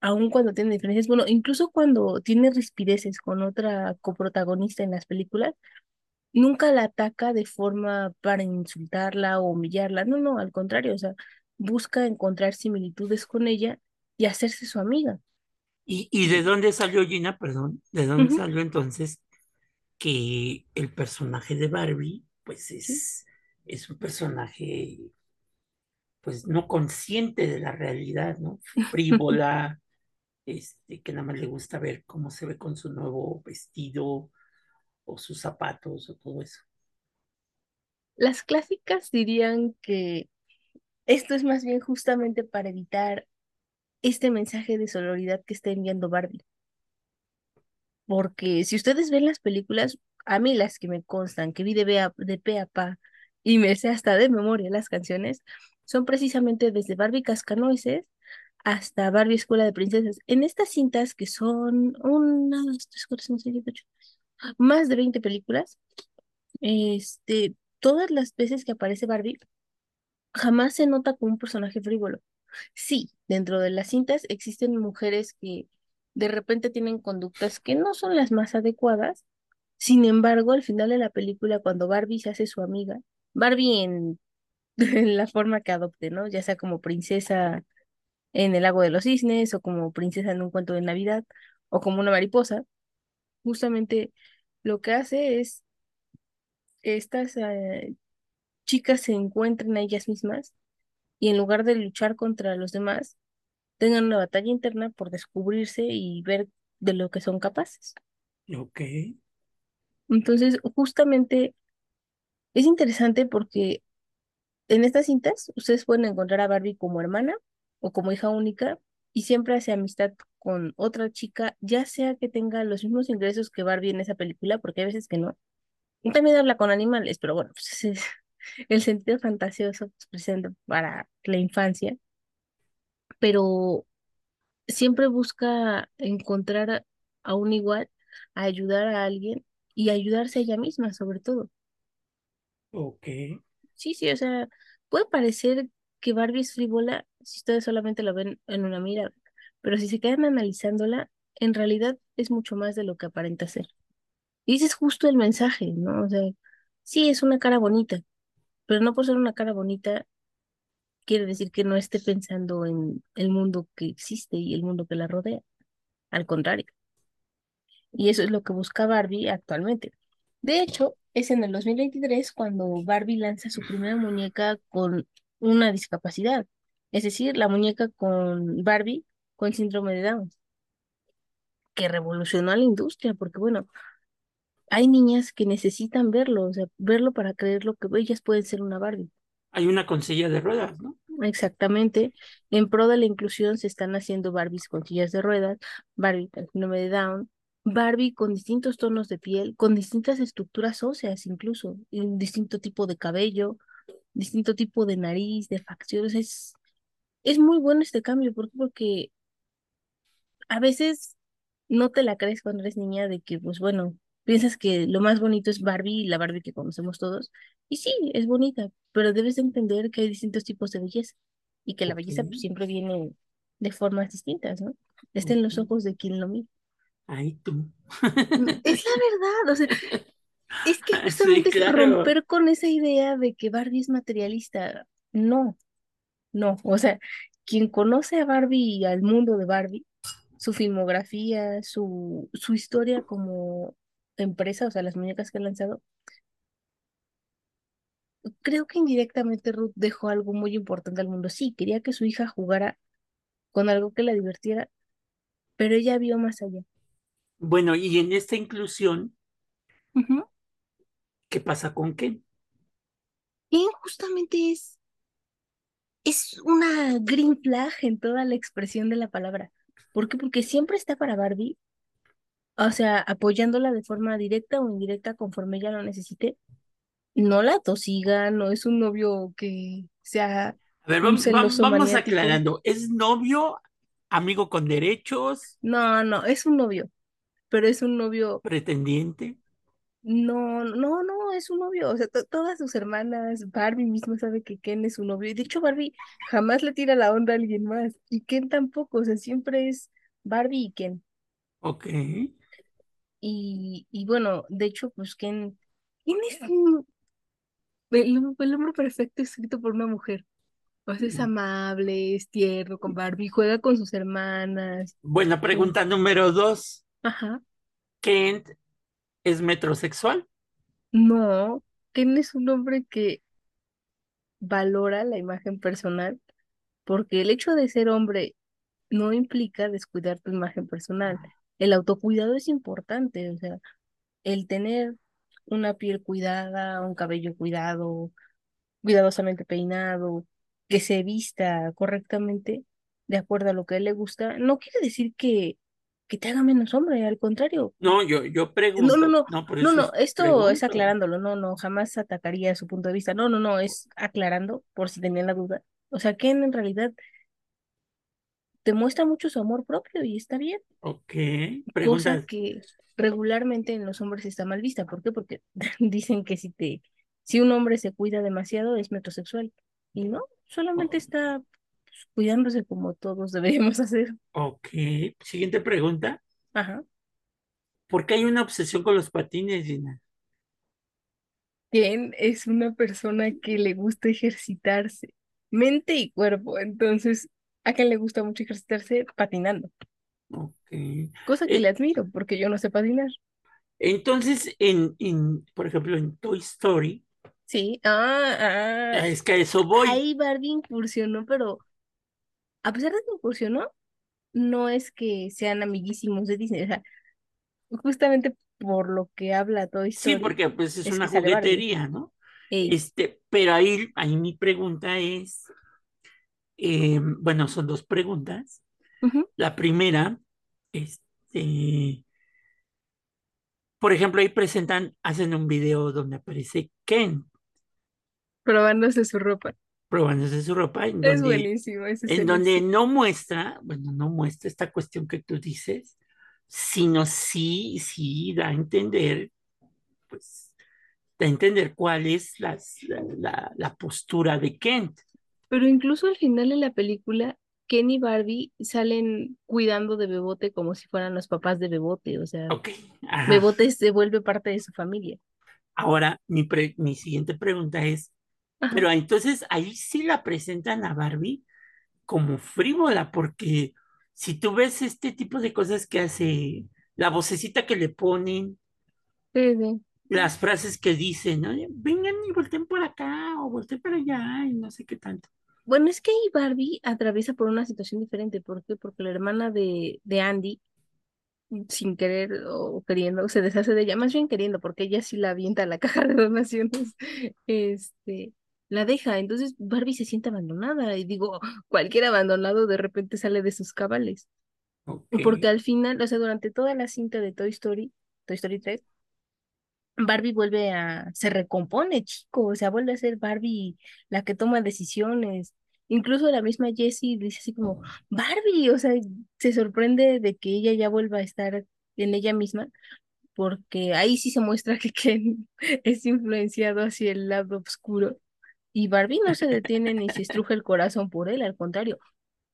aun cuando tiene diferencias, bueno, incluso cuando tiene rispideces con otra coprotagonista en las películas, nunca la ataca de forma para insultarla o humillarla, no, no, al contrario, o sea, busca encontrar similitudes con ella y hacerse su amiga. ¿Y, y de dónde salió Gina? Perdón, ¿de dónde salió entonces que el personaje de Barbie, pues sí. es, es un personaje, pues no consciente de la realidad, ¿no? [LAUGHS] Frívola, este, que nada más le gusta ver cómo se ve con su nuevo vestido o sus zapatos o todo eso. Las clásicas dirían que esto es más bien justamente para evitar este mensaje de sororidad que está enviando Barbie. Porque si ustedes ven las películas, a mí las que me constan, que vi de, pe a- de pe a pa y me sé hasta de memoria las canciones, son precisamente desde Barbie Cascanueces hasta Barbie Escuela de Princesas. En estas cintas que son una, dos, tres, cuatro, cinco, seis, ocho, más de 20 películas, este, todas las veces que aparece Barbie, jamás se nota como un personaje frívolo. Sí, dentro de las cintas existen mujeres que de repente tienen conductas que no son las más adecuadas. Sin embargo, al final de la película, cuando Barbie se hace su amiga, Barbie en [LAUGHS] la forma que adopte, ¿no? Ya sea como princesa en el lago de los cisnes, o como princesa en un cuento de Navidad, o como una mariposa, justamente lo que hace es que estas eh, chicas se encuentren a ellas mismas y en lugar de luchar contra los demás, tengan una batalla interna por descubrirse y ver de lo que son capaces. Ok, Entonces, justamente es interesante porque en estas cintas ustedes pueden encontrar a Barbie como hermana o como hija única y siempre hace amistad con otra chica, ya sea que tenga los mismos ingresos que Barbie en esa película, porque hay veces que no. Y también habla con animales, pero bueno, [LAUGHS] pues ese es el sentido fantasioso pues, presente para la infancia, pero siempre busca encontrar a, a un igual, a ayudar a alguien y ayudarse a ella misma, sobre todo. ok, Sí, sí, o sea, puede parecer que Barbie es frívola si ustedes solamente la ven en una mirada, pero si se quedan analizándola, en realidad es mucho más de lo que aparenta ser. Y ese es justo el mensaje, ¿no? O sea, sí, es una cara bonita, pero no por ser una cara bonita quiere decir que no esté pensando en el mundo que existe y el mundo que la rodea. Al contrario. Y eso es lo que busca Barbie actualmente. De hecho, es en el 2023 cuando Barbie lanza su primera muñeca con una discapacidad. Es decir, la muñeca con Barbie con síndrome de Down, que revolucionó a la industria, porque bueno, hay niñas que necesitan verlo, o sea, verlo para creer lo que ellas pueden ser una Barbie. Hay una con silla de ruedas, ¿no? Exactamente. En pro de la inclusión se están haciendo Barbies con sillas de ruedas, Barbie con síndrome de Down, Barbie con distintos tonos de piel, con distintas estructuras óseas incluso, y un distinto tipo de cabello, distinto tipo de nariz, de facciones. Es, es muy bueno este cambio, ¿por qué? Porque a veces no te la crees cuando eres niña de que, pues bueno, piensas que lo más bonito es Barbie, la Barbie que conocemos todos, y sí, es bonita, pero debes de entender que hay distintos tipos de belleza y que la belleza pues, siempre viene de formas distintas, ¿no? Está en los ojos de quien lo mira. Ahí tú. Es la verdad, o sea, es que [LAUGHS] Sí, justamente es romper con esa idea de que Barbie es materialista. No, no, o sea, quien conoce a Barbie y al mundo de Barbie, su filmografía, su, su historia como empresa, o sea, las muñecas que ha lanzado, creo que indirectamente Ruth dejó algo muy importante al mundo. Sí, quería que su hija jugara con algo que la divirtiera, pero ella vio más allá. Bueno, y en esta inclusión. ¿qué pasa con Ken? Y justamente es, es una green flag en toda la expresión de la palabra. ¿Por qué? Porque siempre está para Barbie, o sea, apoyándola de forma directa o indirecta conforme ella lo necesite. No la tosiga, no es un novio que sea A ver, un vam- vam- celoso vamos maniático. aclarando. ¿Es novio, amigo con derechos, No, no, es un novio, pero es un novio, pretendiente? no, no, no, es un novio. O sea, to- todas sus hermanas, Barbie misma sabe que Ken es su novio. Y de hecho, Barbie jamás le tira la onda a alguien más. Y Ken tampoco, o sea, siempre es Barbie y Ken. Ok. Y, y bueno, de hecho, pues Ken, Ken es un- el, el hombre perfecto escrito por una mujer. O sea, es amable, es tierno con Barbie, juega con sus hermanas. Buena pregunta número dos. Ajá. ¿Kent es metrosexual? No, Ken es un hombre que valora la imagen personal, porque el hecho de ser hombre no implica descuidar tu imagen personal. El autocuidado es importante, o sea, el tener una piel cuidada, un cabello cuidado, cuidadosamente peinado, que se vista correctamente de acuerdo a lo que a él le gusta, no quiere decir que, que te haga menos hombre, al contrario. No, yo, yo No, no, pregunto. no, No, no, no, es- esto es aclarándolo, no, no, jamás atacaría su punto de vista, no, no, no, es aclarando por si tenían la duda. O sea, que en realidad te muestra mucho su amor propio y está bien, Ok. cosa Preguntas. que regularmente en los hombres está mal vista. ¿Por qué? Porque [LAUGHS] dicen que si te, si un hombre se cuida demasiado es metrosexual. Y no, solamente está cuidándose como todos deberíamos [LAUGHS] hacer. Ok. Siguiente pregunta. Ajá. ¿Por qué hay una obsesión con los patines, Gina? Ken es una persona que le gusta ejercitarse, mente y cuerpo. Entonces, a Ken le gusta mucho ejercitarse patinando, Ok. cosa que Eh, le admiro porque yo no sé patinar. entonces, en, en, por ejemplo, en Toy Story, Sí, ah, ah, es que a eso voy. ahí Barbie incursionó, pero a pesar de que incursionó, no es que sean amiguísimos de Disney. O sea, justamente por lo que habla Toy Sí, Story, porque pues es es una juguetería, ¿no? Ey, Este, pero ahí, ahí mi pregunta es, eh, bueno, son dos preguntas. La primera, este, por ejemplo, ahí presentan, hacen un video donde aparece Ken probándose su ropa. Probándose su ropa, en Es donde, buenísimo ese en donde no muestra, bueno, no muestra esta cuestión que tú dices, sino sí, sí da a entender, pues, da a entender cuál es la, la, la postura de Kent. Pero incluso al final de la película, Ken y Barbie salen cuidando de Bebote como si fueran los papás de Bebote. O sea, Ok, ajá. Bebote se vuelve parte de su familia. Ahora, mi, pre- mi siguiente pregunta es, Ajá. pero entonces ahí sí la presentan a Barbie como frívola, porque si tú ves este tipo de cosas que hace, la vocecita que le ponen, Sí, sí. las frases que dicen, ¿no? Vengan y volteen por acá o volteen para allá y no sé qué tanto. Bueno, es que ahí Barbie atraviesa por una situación diferente. ¿Por qué? Porque la hermana de, de Andy, sin querer o queriendo, se deshace de ella, más bien queriendo, porque ella sí la avienta a la [LAUGHS] caja de donaciones, este, la deja. Entonces Barbie se siente abandonada. Y digo, [LAUGHS] cualquier abandonado de repente sale de sus cabales. Porque al final, o sea, durante toda la cinta de Toy Story, Toy Story 3, Barbie vuelve a, se recompone, chico, o sea, vuelve a ser Barbie la que toma decisiones. Incluso la misma Jessie dice así como, Barbie, o sea, se sorprende de que ella ya vuelva a estar en ella misma, porque ahí sí se muestra [LAUGHS] que Ken es influenciado hacia el lado oscuro. Y Barbie no se [LAUGHS] detiene ni se estruja el corazón por él, al contrario,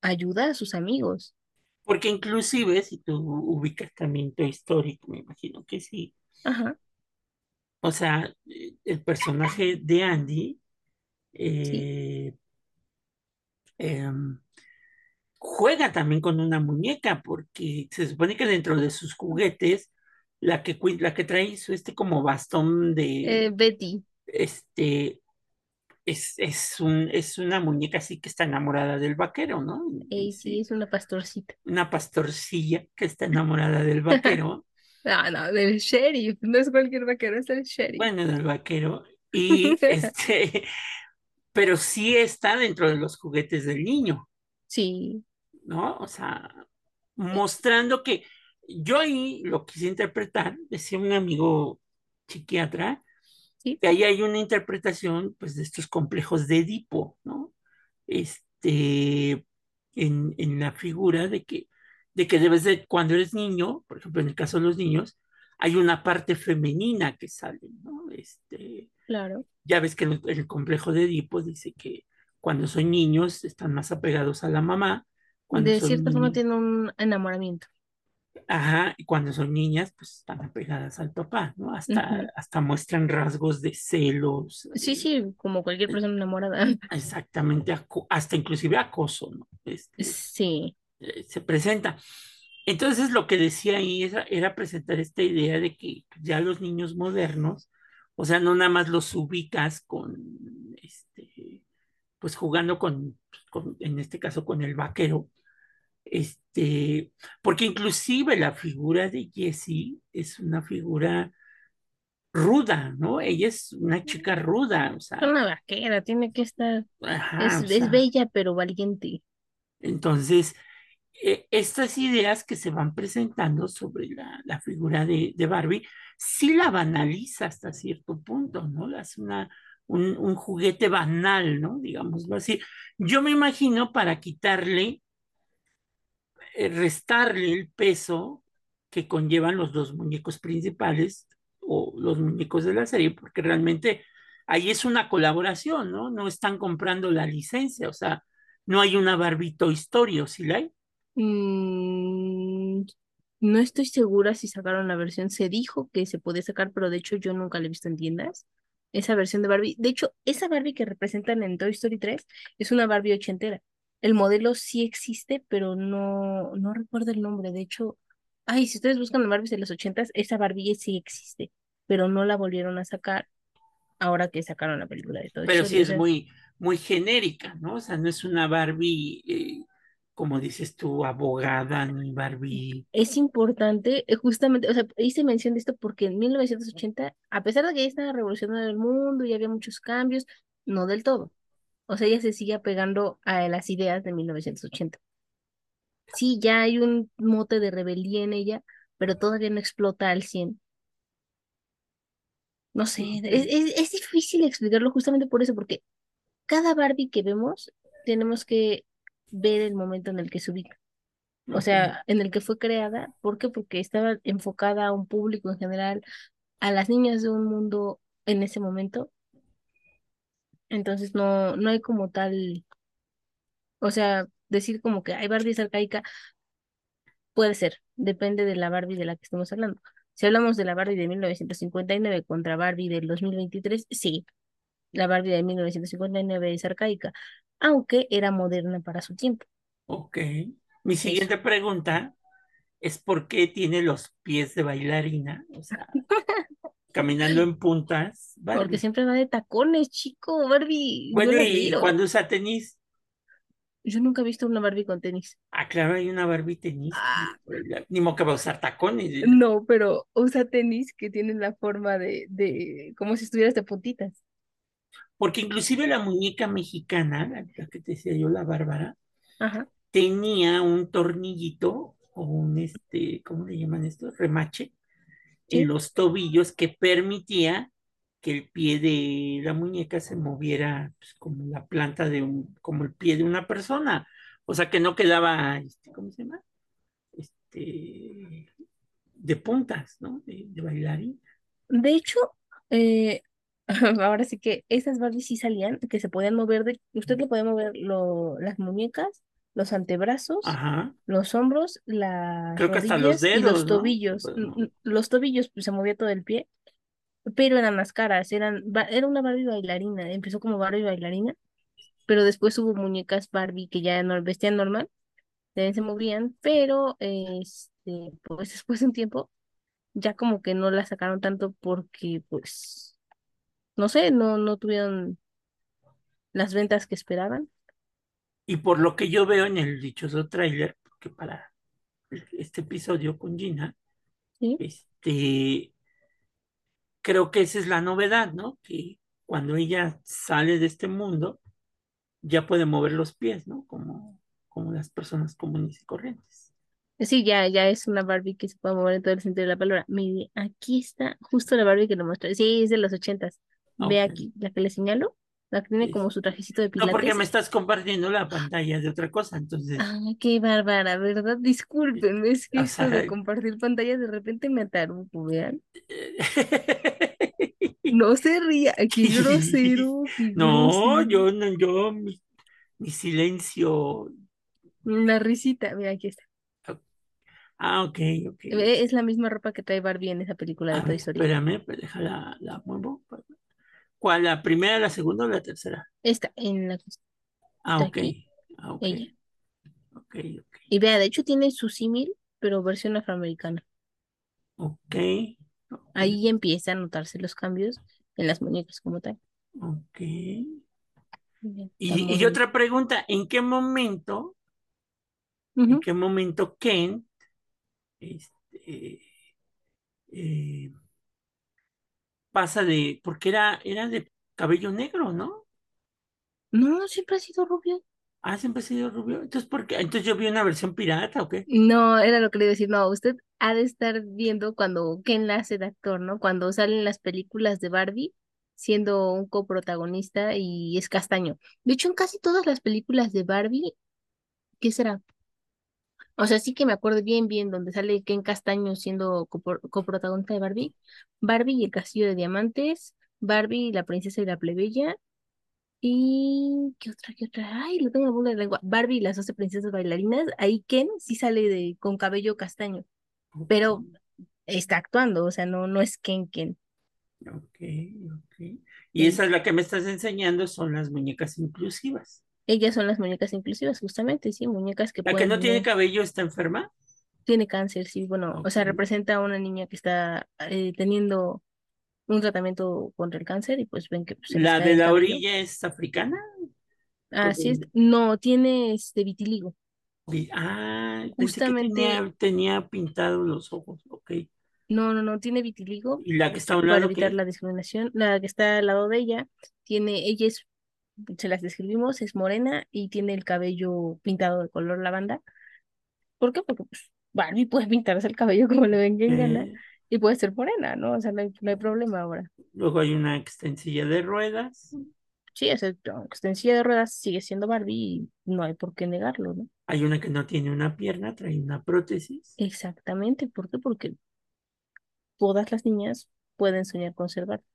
ayuda a sus amigos. Porque inclusive, si tú ubicas también Toy Story, me imagino que sí, Ajá, o sea, eh, el personaje de Andy sí, eh, em, juega también con una muñeca, porque se supone que dentro de sus juguetes, la que, la que trae su este como bastón eh, de, Betty, este, es, es un, es una muñeca así que está enamorada del vaquero, ¿no? sí, Sí, es una pastorcita. una pastorcilla que está [LAUGHS] enamorada del vaquero, No, no, del sheriff, no es cualquier vaquero, es el sheriff. bueno, del vaquero, y [LAUGHS] este, pero sí está dentro de los juguetes del niño. Sí, ¿no? O sea, mostrando que yo ahí lo quise interpretar, decía un amigo psiquiatra, sí, que ahí hay una interpretación, pues, de estos complejos de Edipo, ¿no? Este, en, en la figura de que, de que debes de, cuando eres niño, por ejemplo, en el caso de los niños, hay una parte femenina que sale, ¿no? Este, claro. ya ves que el, el complejo de Edipo dice que cuando son niños están más apegados a la mamá, cuando De cierta forma niños, tiene un enamoramiento. Ajá, y cuando son niñas, pues están apegadas al papá, ¿no? Hasta, hasta muestran rasgos de celos, Sí, eh, sí, como cualquier persona enamorada. [LAUGHS] exactamente, hasta inclusive acoso, ¿no? Este, Sí, eh, se presenta. Entonces lo que decía ahí era, era presentar esta idea de que ya los niños modernos, o sea, no nada más los ubicas con, este, pues jugando con, con, en este caso con el vaquero, este, porque inclusive la figura de Jessie es una figura ruda, ¿no? Ella es una chica ruda, o sea, una vaquera, tiene que estar, ajá, es, o es sea, bella pero valiente. entonces, eh, estas ideas que se van presentando sobre la, la figura de, de Barbie, sí la banaliza hasta cierto punto, ¿no? La hace una, un, un juguete banal, ¿no? Digámoslo así. Yo me imagino para quitarle restarle el peso que conllevan los dos muñecos principales o los muñecos de la serie, porque realmente ahí es una colaboración, ¿no? No están comprando la licencia, o sea, no hay una Barbie Toy Story, ¿o sí la hay? Mm, no estoy segura si sacaron la versión. Se dijo que se podía sacar, pero de hecho yo nunca la he visto en tiendas. Esa versión de Barbie. De hecho, esa Barbie que representan en Toy Story 3 es una Barbie ochentera. El modelo sí existe, pero no, no recuerdo el nombre. De hecho, ay, si ustedes buscan Barbies de los ochentas, esa Barbie sí existe, pero no la volvieron a sacar ahora que sacaron la película de Toy Pero sí es muy, muy genérica, ¿no? O sea, no es una Barbie, eh, como dices tú, abogada, ni Barbie. Es importante, eh, justamente, o sea, hice mención de esto porque en 1980, a pesar de que ya estaba revolucionando el mundo y había muchos cambios, no del todo. O sea, ella se sigue apegando a las ideas de 1980. Sí, ya hay un mote de rebeldía en ella, pero todavía no explota al 100. No sé, es, es, es difícil explicarlo justamente por eso, porque cada Barbie que vemos, tenemos que ver el momento en el que se ubica. o sea, en el que fue creada. ¿Por qué? Porque estaba enfocada a un público en general, a las niñas de un mundo en ese momento. Entonces no, no hay como tal, o sea, decir como que hay Barbie es arcaica, puede ser, depende de la Barbie de la que estemos hablando. Si hablamos de la Barbie de 1959 contra Barbie del 2023, sí, la Barbie de 1959 es arcaica, aunque era moderna para su tiempo. Ok. Mi siguiente pregunta es por qué tiene los pies de bailarina, o sea, [LAUGHS] caminando en puntas, Porque Barbie. siempre va de tacones, chico, Barbie, Bueno, y cuando usa tenis, Yo nunca he visto una Barbie con tenis. Ah, claro, hay una Barbie tenista. Ah. Ni modo que va a usar tacones. No, pero usa tenis que tienen la forma de, de, como si estuvieras de puntitas. Porque inclusive la muñeca mexicana, la, la que te decía yo, la Bárbara, Ajá. tenía un tornillito o un, este, ¿cómo le llaman esto? Remache Sí. en los tobillos que permitía que el pie de la muñeca se moviera pues, como la planta de un, como el pie de una persona. O sea que no quedaba, este, ¿cómo se llama? Este, de puntas, ¿no? De, de bailarín. De hecho, eh, [LAUGHS] ahora sí que esas Barbies sí salían, que se podían mover, de, usted le podía mover lo, las muñecas, los antebrazos, Ajá. los hombros, las Creo que hasta rodillas los y los tobillos. n- Los tobillos pues, se movía todo el pie, pero eran las caras, eran, era una Barbie bailarina, empezó como Barbie bailarina, pero después hubo muñecas Barbie que ya no vestían normal, también se movían, pero este, pues después de un tiempo ya como que no la sacaron tanto porque pues, no sé, no, no tuvieron las ventas que esperaban. Y por lo que yo veo en el dichoso tráiler, porque para este episodio con Gina, ¿sí? este, creo que esa es la novedad, ¿no? Que cuando ella sale de este mundo, ya puede mover los pies, ¿no? Como, como las personas comunes y corrientes. Sí, ya, ya es una Barbie que se puede mover en todo el sentido de la palabra. Mire, aquí está justo la Barbie que lo muestra. Sí, es de los ochentas. Ve Ok. aquí, la que le señalo, la tiene como su trajecito de No, porque pilates. me estás compartiendo la pantalla de otra cosa, entonces, Ah, qué bárbara, ¿verdad? Disculpen, es que o esto de compartir pantalla de repente me ataruco, vean. [LAUGHS] No se ría, qué grosero, qué No, grosero. [LAUGHS] yo no, yo, mi, mi silencio. Una risita, mira, aquí está. Ah, ok, ok. Es la misma ropa que trae Barbie en esa película de A Toy espérame, pues déjala, la muevo. ¿Cuál? ¿La primera, la segunda o la tercera? Esta, en la que Ah, ok. Ah, ok. ella. Ok, ok. Y vea, de hecho tiene su símil, pero versión afroamericana. Ok. Ok. Ahí empieza a notarse los cambios en las muñecas como tal. Ok. Bien, Y, y otra pregunta, ¿en qué momento, en qué momento Ken, este, eh, pasa de, porque era, era de cabello negro, ¿no? No, siempre ha sido rubio. Ah, siempre ha sido rubio. Entonces, ¿por qué? Entonces yo vi una versión pirata, ¿o qué? No, era lo que le iba a decir. No, usted ha de estar viendo cuando la hace de actor, ¿no? Cuando salen las películas de Barbie siendo un coprotagonista y es castaño. De hecho, en casi todas las películas de Barbie, ¿qué será? O sea, sí que me acuerdo bien, bien, donde sale Ken Castaño siendo copro- coprotagonista de Barbie. Barbie y el Castillo de Diamantes, Barbie y la Princesa y la Plebeya. Y ¿qué otra, qué otra? Ay, lo tengo en la de la lengua. Barbie y las 12 princesas bailarinas. Ahí Ken sí sale de con cabello castaño, pero está actuando, o sea, no, no es Ken Ken. Ok, ok. Y esa es la que me estás enseñando, son las muñecas inclusivas. Ellas son las muñecas inclusivas, justamente, sí, muñecas que La que pueden no tiene cabello está enferma. tiene cáncer, sí, bueno, o sea, representa a una niña que está eh, teniendo un tratamiento contra el cáncer y pues ven que pues, La de la orilla es africana. Así es, no, tiene este vitiligo. Vi- Ah, que Justamente- tenía, tenía pintados los ojos. Ok. No, no, no, tiene vitiligo Y la que está a un para lado, evitar ¿qué? la discriminación. La que está al lado de ella, tiene, ella es, se las describimos, es morena y tiene el cabello pintado de color lavanda. ¿Por qué? Porque pues Barbie puede pintarse el cabello [LAUGHS] como le venga en gana Eh, y puede ser morena, ¿no? O sea, no hay, no hay problema ahora. luego hay una extensilla de ruedas. Sí, o sea, aunque esté en silla de ruedas, sigue siendo Barbie y no hay por qué negarlo, ¿no? Hay una que no tiene una pierna, trae una prótesis. Exactamente, ¿por qué? Porque todas las niñas pueden soñar con ser Barbie.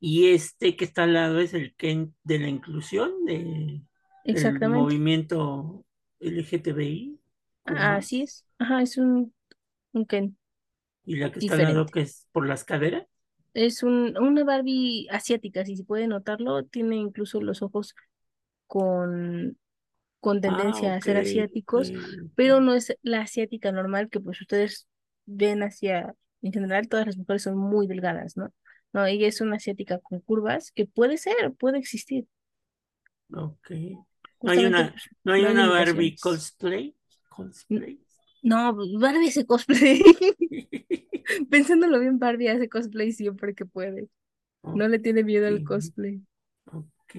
Y este que está al lado es el Ken de la inclusión, de, del movimiento LGTBI. Así es. Ajá, es un, un Ken. Y la que está al lado que es por las caderas. Es un, una Barbie asiática, si se puede notarlo, tiene incluso los ojos con, con tendencia a ser Ah, asiáticos, pero no es la asiática normal que pues ustedes ven hacia, en general todas las mujeres son muy delgadas, ¿no? No, ella es una asiática con curvas que puede ser, puede existir. Ok. No hay una, no hay una Barbie cosplay. Cosplay. No, Barbie hace cosplay. [LAUGHS] [LAUGHS] Pensándolo bien, Barbie hace cosplay siempre que puede. No le tiene miedo al cosplay. ok,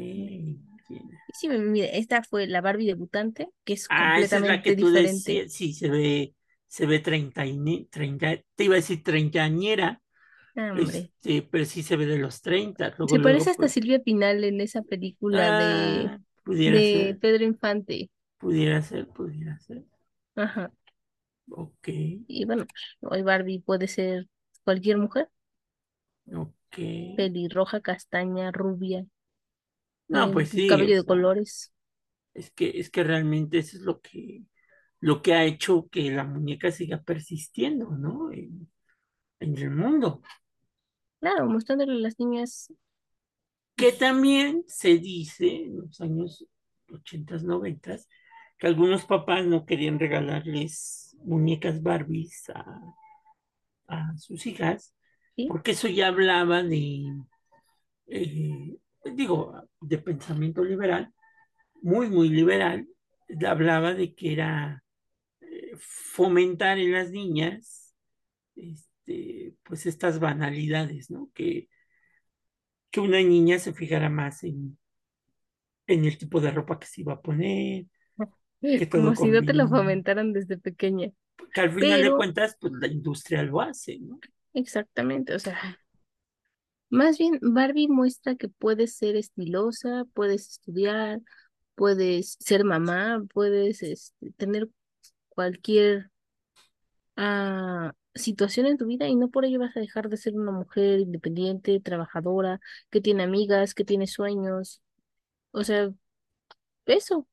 sí, mira, esta fue la Barbie debutante, que es Ah, esa es la que completamente tú diferente. decías, sí, se ve, se ve treinta, treinta, te iba a decir treintañera, hombre. este, pero sí se ve de los treinta, luego, Se parece luego, hasta pues, Silvia Pinal en esa película de, ah, de ser, Pedro Infante. pudiera ser, pudiera ser, Ajá. ok, Y bueno, pues, hoy Barbie puede ser cualquier mujer, ok, pelirroja, castaña, rubia, no, eh, pues sí, cabello de sea, colores. es que, es que realmente eso es lo que, lo que ha hecho que la muñeca siga persistiendo, ¿no? En, en el mundo. Claro, mostrándole a las niñas, que también se dice en los años 80, 90, que algunos papás no querían regalarles muñecas Barbies a, a sus hijas, ¿sí? porque eso ya hablaba de, eh, digo, de pensamiento liberal, muy, muy liberal, hablaba de que era eh, fomentar en las niñas este, pues estas banalidades, ¿no? Que, que una niña se fijara más en, en el tipo de ropa que se iba a poner, que todo Como si no te lo fomentaran desde pequeña. Que al final de cuentas, pues la industria lo hace, ¿no? exactamente, o sea, más bien Barbie muestra que puedes ser estilosa, puedes estudiar, puedes ser mamá, puedes este, tener cualquier ah, situación en tu vida y no por ello vas a dejar de ser una mujer independiente, trabajadora, que tiene amigas, que tiene sueños. O sea, eso.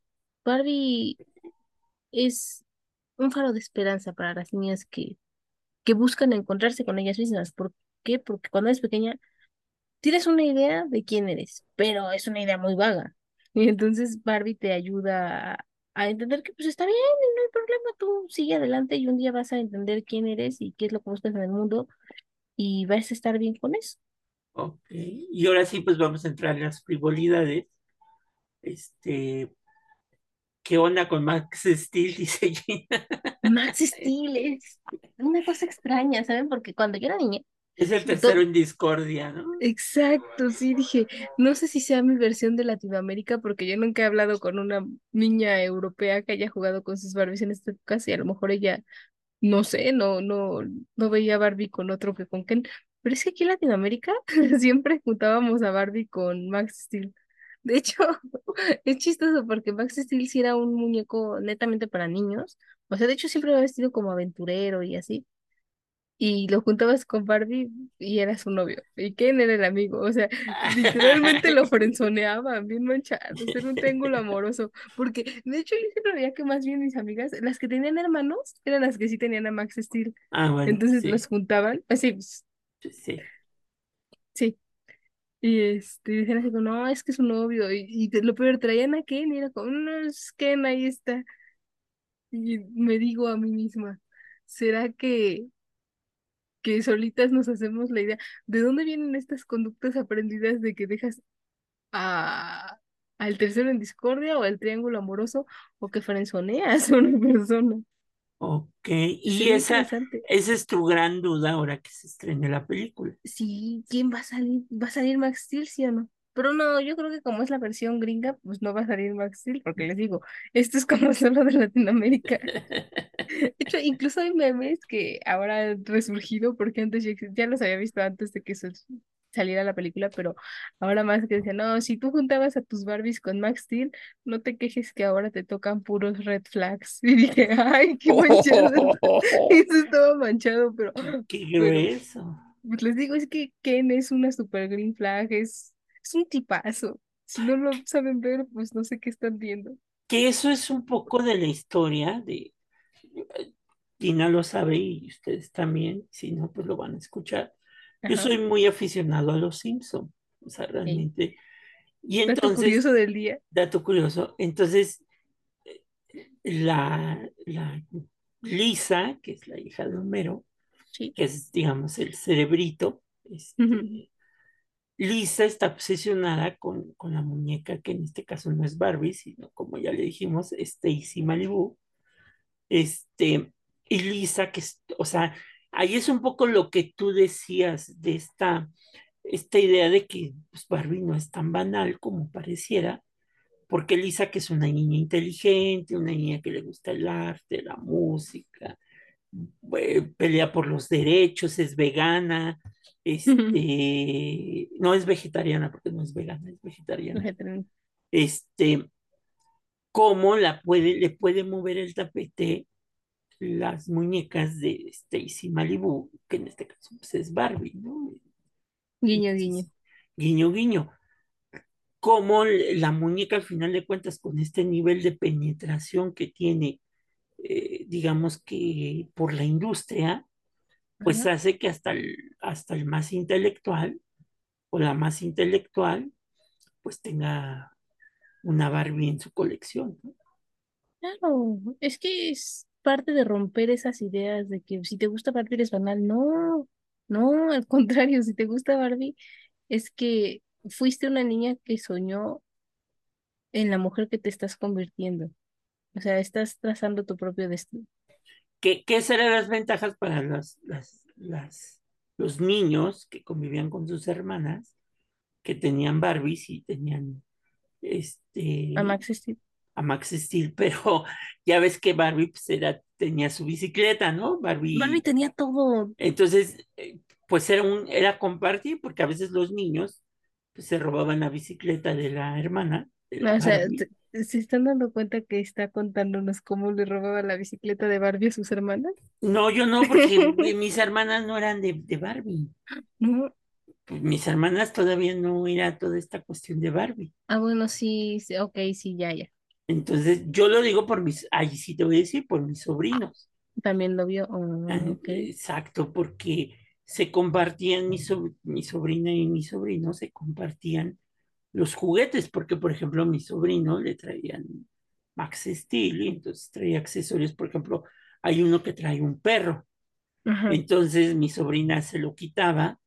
Barbie es un faro de esperanza para las niñas que, que buscan encontrarse con ellas mismas. ¿Por qué? Porque cuando eres pequeña tienes una idea de quién eres, pero es una idea muy vaga. [LAUGHS] Y entonces Barbie te ayuda a, entender que pues está bien, no hay problema, tú sigue adelante y un día vas a entender quién eres y qué es lo que buscas en el mundo y vas a estar bien con eso. Ok. Y ahora sí, pues vamos a entrar en las frivolidades. Este, ¿qué onda con Max Steel? [LAUGHS] Dice Gina. Max Steel es una cosa extraña, ¿saben? Porque cuando yo era niña, Es el tercero en discordia, ¿no? Exacto, sí, dije, no sé si sea mi versión de Latinoamérica porque yo nunca he hablado con una niña europea que haya jugado con sus Barbies en esta época y a lo mejor ella, no sé, no, no, no veía a Barbie con otro que con Ken, pero es que aquí en Latinoamérica [LAUGHS] siempre juntábamos a Barbie con Max Steel. De hecho, [LAUGHS] es chistoso porque Max Steel sí era un muñeco netamente para niños, o sea, de hecho siempre había vestido como aventurero y así y lo juntabas con Barbie y era su novio. Y Ken era el amigo. O sea, [LAUGHS] literalmente lo frenzoneaban, bien manchados. Era un triángulo amoroso. Porque, de hecho, yo siempre veía que más bien mis amigas, las que tenían hermanos, eran las que sí tenían a Max Steel. Ah, bueno, Entonces los sí, juntaban. Así, pues, sí. sí. Y este, decían así como, no, es que es su novio. Y, y te- lo peor, traían a Ken y era como, no, es Ken, ahí está. Y me digo a mí misma, ¿será que que solitas nos hacemos la idea. ¿De dónde vienen estas conductas aprendidas de que dejas a, al tercero en discordia o al triángulo amoroso o que frenzoneas [LAUGHS] a una persona? Ok. Y esa, esa es tu gran duda ahora que se estrene la película. Sí, ¿quién va a salir? ¿Va a salir Max Steel, sí o no? Pero no, yo creo que como es la versión gringa, pues no va a salir Max Steel, porque les digo, esto es como [LAUGHS] solo de Latinoamérica. [LAUGHS] De hecho, incluso hay memes que ahora han resurgido porque antes ya, los había visto antes de que saliera la película, pero ahora más que decían, no, si tú juntabas a tus Barbies con Max Steel, no te quejes que ahora te tocan puros red flags. Y dije, [LAUGHS] ay, qué manchado. Eso estaba manchado, pero, Qué pero grueso. pues les digo, es que Ken es una super green flag, es, es un tipazo. Si no lo saben ver, pues no sé qué están viendo. Que eso es un poco de la historia de Gina lo sabe y ustedes también, si no, pues lo van a escuchar. Yo Ajá. soy muy aficionado a los Simpson, o sea, Sí. realmente. Y Dato entonces, curioso del día. dato curioso, entonces la, la Lisa, que es la hija de Homero, Sí. que es, digamos, el cerebrito, este, Lisa está obsesionada con, con la muñeca, que en este caso no es Barbie, sino como ya le dijimos, Stacy Malibu. Este, y Lisa, que es, o sea, ahí es un poco lo que tú decías de esta, esta idea de que pues, Barbie no es tan banal como pareciera, porque Lisa, que es una niña inteligente, una niña que le gusta el arte, la música, eh, pelea por los derechos, es vegana, este, no es vegetariana, porque no es vegana, es vegetariana. Vegetariana. Este, cómo la puede, le puede mover el tapete las muñecas de Stacy Malibu, que en este caso pues, es Barbie, ¿no? Guiño, guiño. guiño, guiño. Cómo la muñeca al final de cuentas con este nivel de penetración que tiene, eh, digamos que por la industria, pues Ajá. hace que hasta el, hasta el más intelectual o la más intelectual, pues tenga una Barbie en su colección, ¿no? Claro, es que es parte de romper esas ideas de que si te gusta Barbie eres banal. No, no, al contrario, si te gusta Barbie, es que fuiste una niña que soñó en la mujer que te estás convirtiendo. O sea, estás trazando tu propio destino. ¿Qué, qué serán las ventajas para las, las, las, los niños que convivían con sus hermanas, que tenían Barbies y tenían A este, Max Steel. a Max Steel, pero [LAUGHS] ya ves que Barbie pues, era, tenía su bicicleta, ¿no? Barbie Barbie, tenía todo. entonces, eh, pues era un, era compartir, porque a veces los niños pues, se robaban la bicicleta de la hermana, de la O sea, Barbie. te- ¿se están dando cuenta que está contándonos cómo le robaba la bicicleta de Barbie a sus hermanas? No, yo no, porque [LAUGHS] mi- mis hermanas no eran de, de Barbie. No. Pues mis hermanas todavía no era toda esta cuestión de Barbie. Ah, bueno, sí, sí, ok, sí, ya, ya. Entonces, yo lo digo por mis, ahí sí te voy a decir, por mis sobrinos. También lo vio. Ah, Ah, ok. Exacto, porque se compartían, mi, so- mi sobrina y mi sobrino se compartían los juguetes, porque por ejemplo a mi sobrino le traían Max Steel y entonces traía accesorios, por ejemplo, hay uno que trae un perro, Ajá. entonces mi sobrina se lo quitaba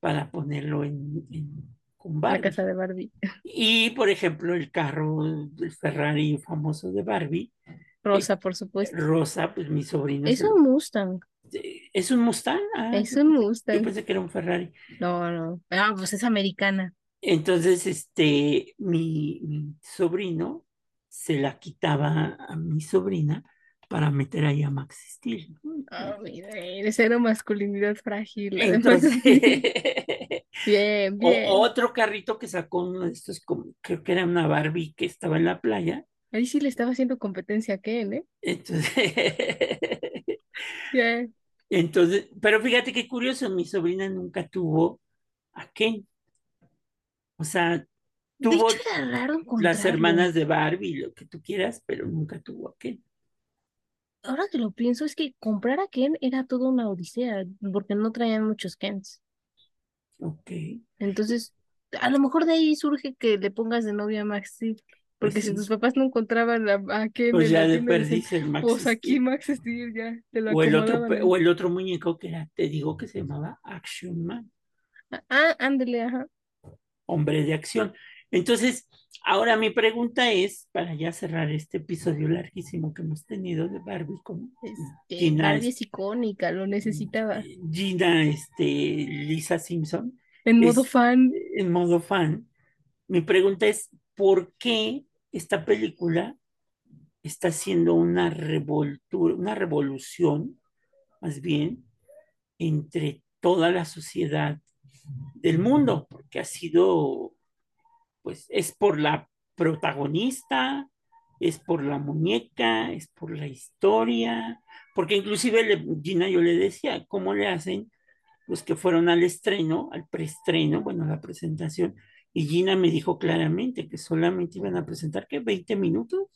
para ponerlo en, en- con La casa de Barbie. Y por ejemplo el carro, el Ferrari famoso de Barbie, eh, Rosa, por supuesto. rosa, pues mi sobrino Es lo- un Mustang. ¿Es un Mustang? Ah, Es un pensé, yo Mustang. pensé que era un Ferrari. No, no. Ah, pues es americana. Entonces, este, mi, mi sobrino se la quitaba a mi sobrina para meter ahí a Max Steel. ¿no? Ah, mira, eres cero masculinidad frágil. Entonces, [LAUGHS] [LAUGHS] bien, o- bien. otro carrito que sacó uno de estos, como, creo que era una Barbie que estaba en la playa. Ahí sí le estaba haciendo competencia a Ken, ¿eh? Entonces, [LAUGHS] Bien. entonces, pero fíjate qué curioso, mi sobrina nunca tuvo a Ken. O sea, De hecho, tuvo era raro las hermanas de Barbie, lo que tú quieras, pero nunca tuvo a Ken. Ahora que lo pienso, es que comprar a Ken era toda una odisea, porque no traían muchos Kens. Ok, Entonces, a lo mejor de ahí surge que le pongas de novia a Max Steel, pues porque si sí. tus papás no encontraban a, a Ken Pues ya decían, perdiz el Max pues aquí. Max Steel ya, te lo O el otro, o el otro muñeco que era, te digo que se llamaba Action Man, Ah, ándale, ajá. Hombre de acción. Entonces, ahora mi pregunta es, para ya cerrar este episodio larguísimo que hemos tenido de Barbie con Este, Gina, Barbie es- icónica, lo necesitaba. Gina, este, Lisa Simpson, En modo es fan, en modo fan. Mi pregunta es, ¿por qué esta película está haciendo una revoltura, una revolución, más bien, entre toda la sociedad del mundo? Porque ha sido, pues, es por la protagonista, es por la muñeca, es por la historia, porque inclusive le- Gina yo le decía, ¿cómo le hacen los que fueron al estreno, al preestreno, bueno, la presentación? Y Gina me dijo claramente que solamente iban a presentar, ¿qué? ¿20 minutos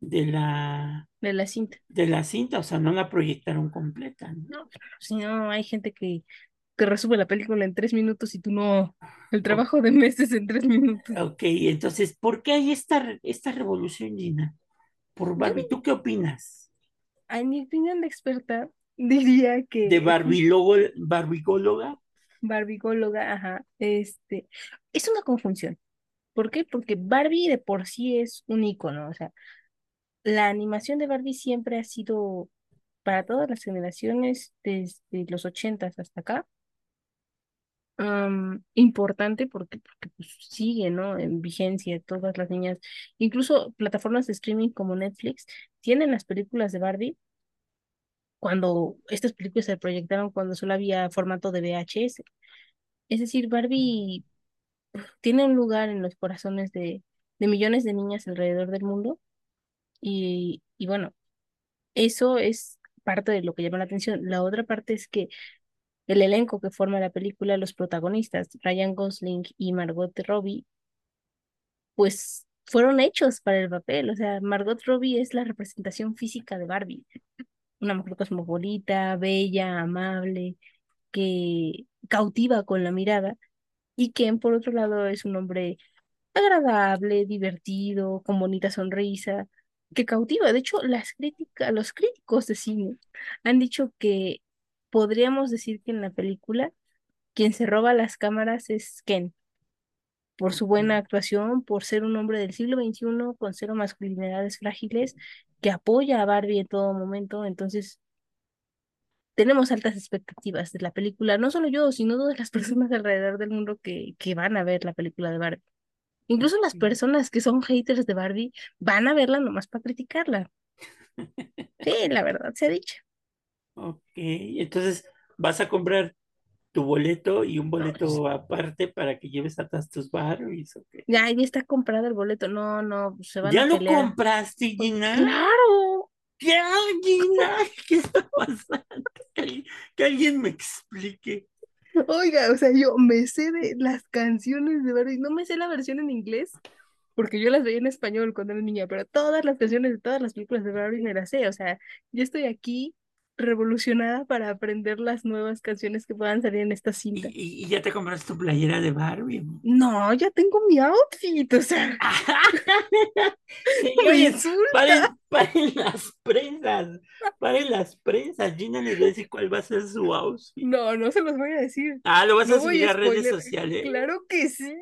de la, de la cinta. de la cinta? O sea, no la proyectaron completa, ¿no? No, si no, hay gente que, que resume la película en tres minutos y tú no. El trabajo de meses en tres minutos. Ok, entonces, ¿por qué hay esta, esta revolución, Gina? Por Barbie, ¿tú qué opinas? en mi opinión de experta, [LAUGHS] diría ¿De que Barbilóloga, barbigóloga? Barbigóloga, ajá. Este, es una conjunción. ¿Por qué? Porque Barbie de por sí es un icono, o sea, la animación de Barbie siempre ha sido para todas las generaciones, desde los ochentas hasta acá, am, importante porque, porque pues, sigue, ¿no? En vigencia, todas las niñas, incluso plataformas de streaming como Netflix, tienen las películas de Barbie cuando estas películas se proyectaron cuando solo había formato de VHS. Es decir, Barbie tiene un lugar en los corazones de, de millones de niñas alrededor del mundo y, y bueno, eso es parte de lo que llama la atención. La otra parte es que el elenco que forma la película, los protagonistas, Ryan Gosling y Margot Robbie, pues fueron hechos para el papel. O sea, Margot Robbie es la representación física de Barbie. Una mujer cosmopolita, bella, amable, que cautiva con la mirada. Y Ken, por otro lado, es un hombre agradable, divertido, con bonita sonrisa, que cautiva. De hecho, las críticas, los críticos de cine han dicho que podríamos decir que en la película quien se roba las cámaras es Ken, por su buena actuación, por ser un hombre del siglo XXI con cero masculinidades frágiles, que apoya a Barbie en todo momento. Entonces, tenemos altas expectativas de la película, no solo yo, sino todas las [LAUGHS] personas alrededor del mundo que, que van a ver la película de Barbie. Incluso las personas que son haters de Barbie van a verla nomás para criticarla. [LAUGHS] Sí, la verdad se ha dicho. Ok, entonces vas a comprar tu boleto y un boleto aparte para que lleves a todas tus Barbies, ¿ok? Ya, ya está comprado el boleto. No, no, se van ¿Ya a lo pelear. compraste, Gina? Claro. ¿Ya, Gina? [LAUGHS] ¿Qué está pasando? Que, alguien- que alguien me explique. Oiga, o sea, yo me sé de las canciones de Barbie. No me sé la versión en inglés, porque yo las veía en español cuando era niña, pero todas las canciones de todas las películas de Barbie me las sé. O sea, yo estoy aquí revolucionada para aprender las nuevas canciones que puedan salir en esta cinta. y- y ya te compraste tu playera de Barbie. amor. No, ya tengo mi outfit, o sea, [LAUGHS] [LAUGHS] insulta. paren, paren las presas, paren las presas. Gina les va a decir cuál va a ser su outfit. No, no se los voy a decir. Ah, lo vas No a subir a a redes sociales. Claro que sí.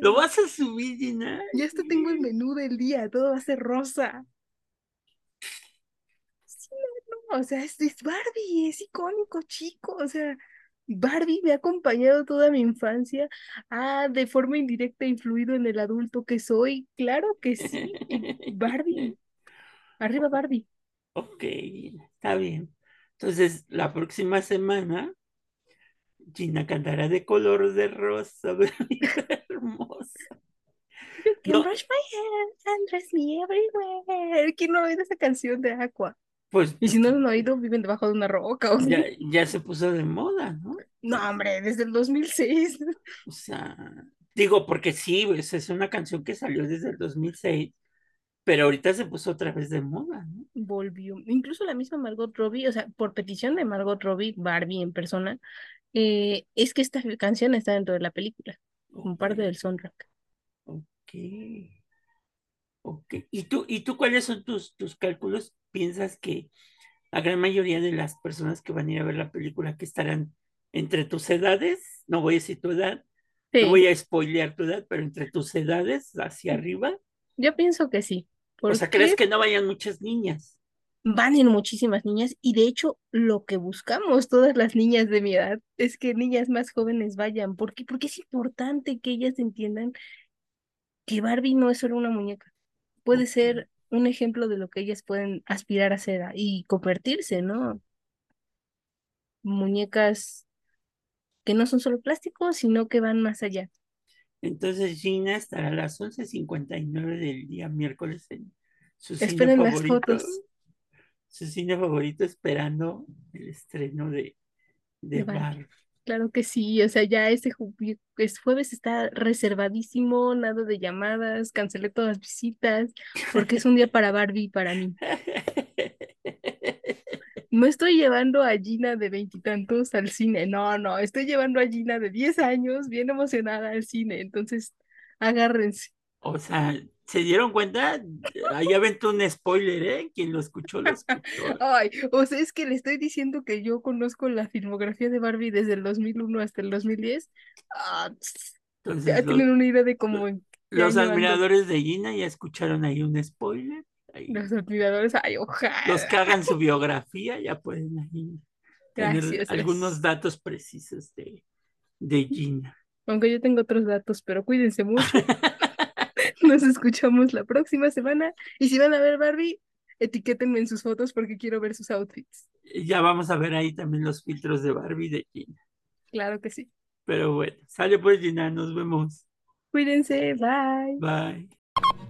Lo vas a subir, Gina. Ya hasta tengo el menú del día, todo va a ser rosa. Sí, no, no, o sea, es, es Barbie, es icónico, chico. O sea, Barbie me ha acompañado toda mi infancia, ha de forma indirecta influido en el adulto que soy. Claro que sí. Barbie, [LAUGHS] arriba Barbie. Ok, está bien. Entonces, la próxima semana, Gina cantará de color de rosa, [LAUGHS] hermosa. You can No. brush my hair and dress me everywhere. ¿Quién no oído esa canción de Aqua? Pues Y si no lo han oído, viven debajo de una roca. O ya, ya se puso de moda, ¿no? No, hombre, desde el 2006. O sea, digo, porque sí, pues, es una canción que salió desde el 2006, pero ahorita se puso otra vez de moda, ¿no? Volvió. Incluso la misma Margot Robbie, o sea, por petición de Margot Robbie, Barbie en persona, eh, es que esta canción está dentro de la película, como parte del soundtrack. ok, ok. ¿Y tú, y tú cuáles son tus, tus cálculos? ¿Piensas que la gran mayoría de las personas que van a ir a ver la película que estarán entre tus edades, no voy a decir tu edad, no voy a spoilear tu edad, pero entre tus edades hacia arriba? yo pienso que sí, O sea, ¿crees que no vayan muchas niñas? van en muchísimas niñas y de hecho lo que buscamos todas las niñas de mi edad es que niñas más jóvenes vayan, porque porque es importante que ellas entiendan que Barbie no es solo una muñeca. Puede ser un ejemplo de lo que ellas pueden aspirar a ser a- y convertirse, ¿no? Muñecas que no son solo plásticos, sino que van más allá. Entonces Gina estará a las 11.59 del día miércoles en su cine Esperen las favorito, fotos su cine favorito esperando el estreno de, de de Barbie. Barbie. Claro que sí, o sea, ya este ju- jueves está reservadísimo, nada de llamadas, cancelé todas las visitas, porque es un día para Barbie y para mí. [LAUGHS] No estoy llevando a Gina de veintitantos al cine, no, no, estoy llevando a Gina de 10 años bien emocionada al cine, entonces agárrense. O sea, ¿Se dieron cuenta? Ahí aventó un spoiler, ¿eh? Quien lo escuchó, lo escuchó. [LAUGHS] Ay, o sea, es que le estoy diciendo que yo conozco la filmografía de Barbie desde el 2001 hasta el 2010. Ah, tss, ya Entonces, tienen una idea de cómo los admiradores de Gina ya escucharon ahí un spoiler. Ahí, Los admiradores, ay, ojalá. los que hagan su biografía ya pueden ahí tener Gracias, algunos datos precisos de, de Gina. Aunque yo tengo otros datos, pero cuídense mucho. [LAUGHS] Nos escuchamos la próxima semana. Y si van a ver Barbie, etiquétenme en sus fotos porque quiero ver sus outfits. Ya vamos a ver ahí también los filtros de Barbie de Gina. Claro que sí. Pero bueno, sale pues Gina, nos vemos. Cuídense, bye. Bye.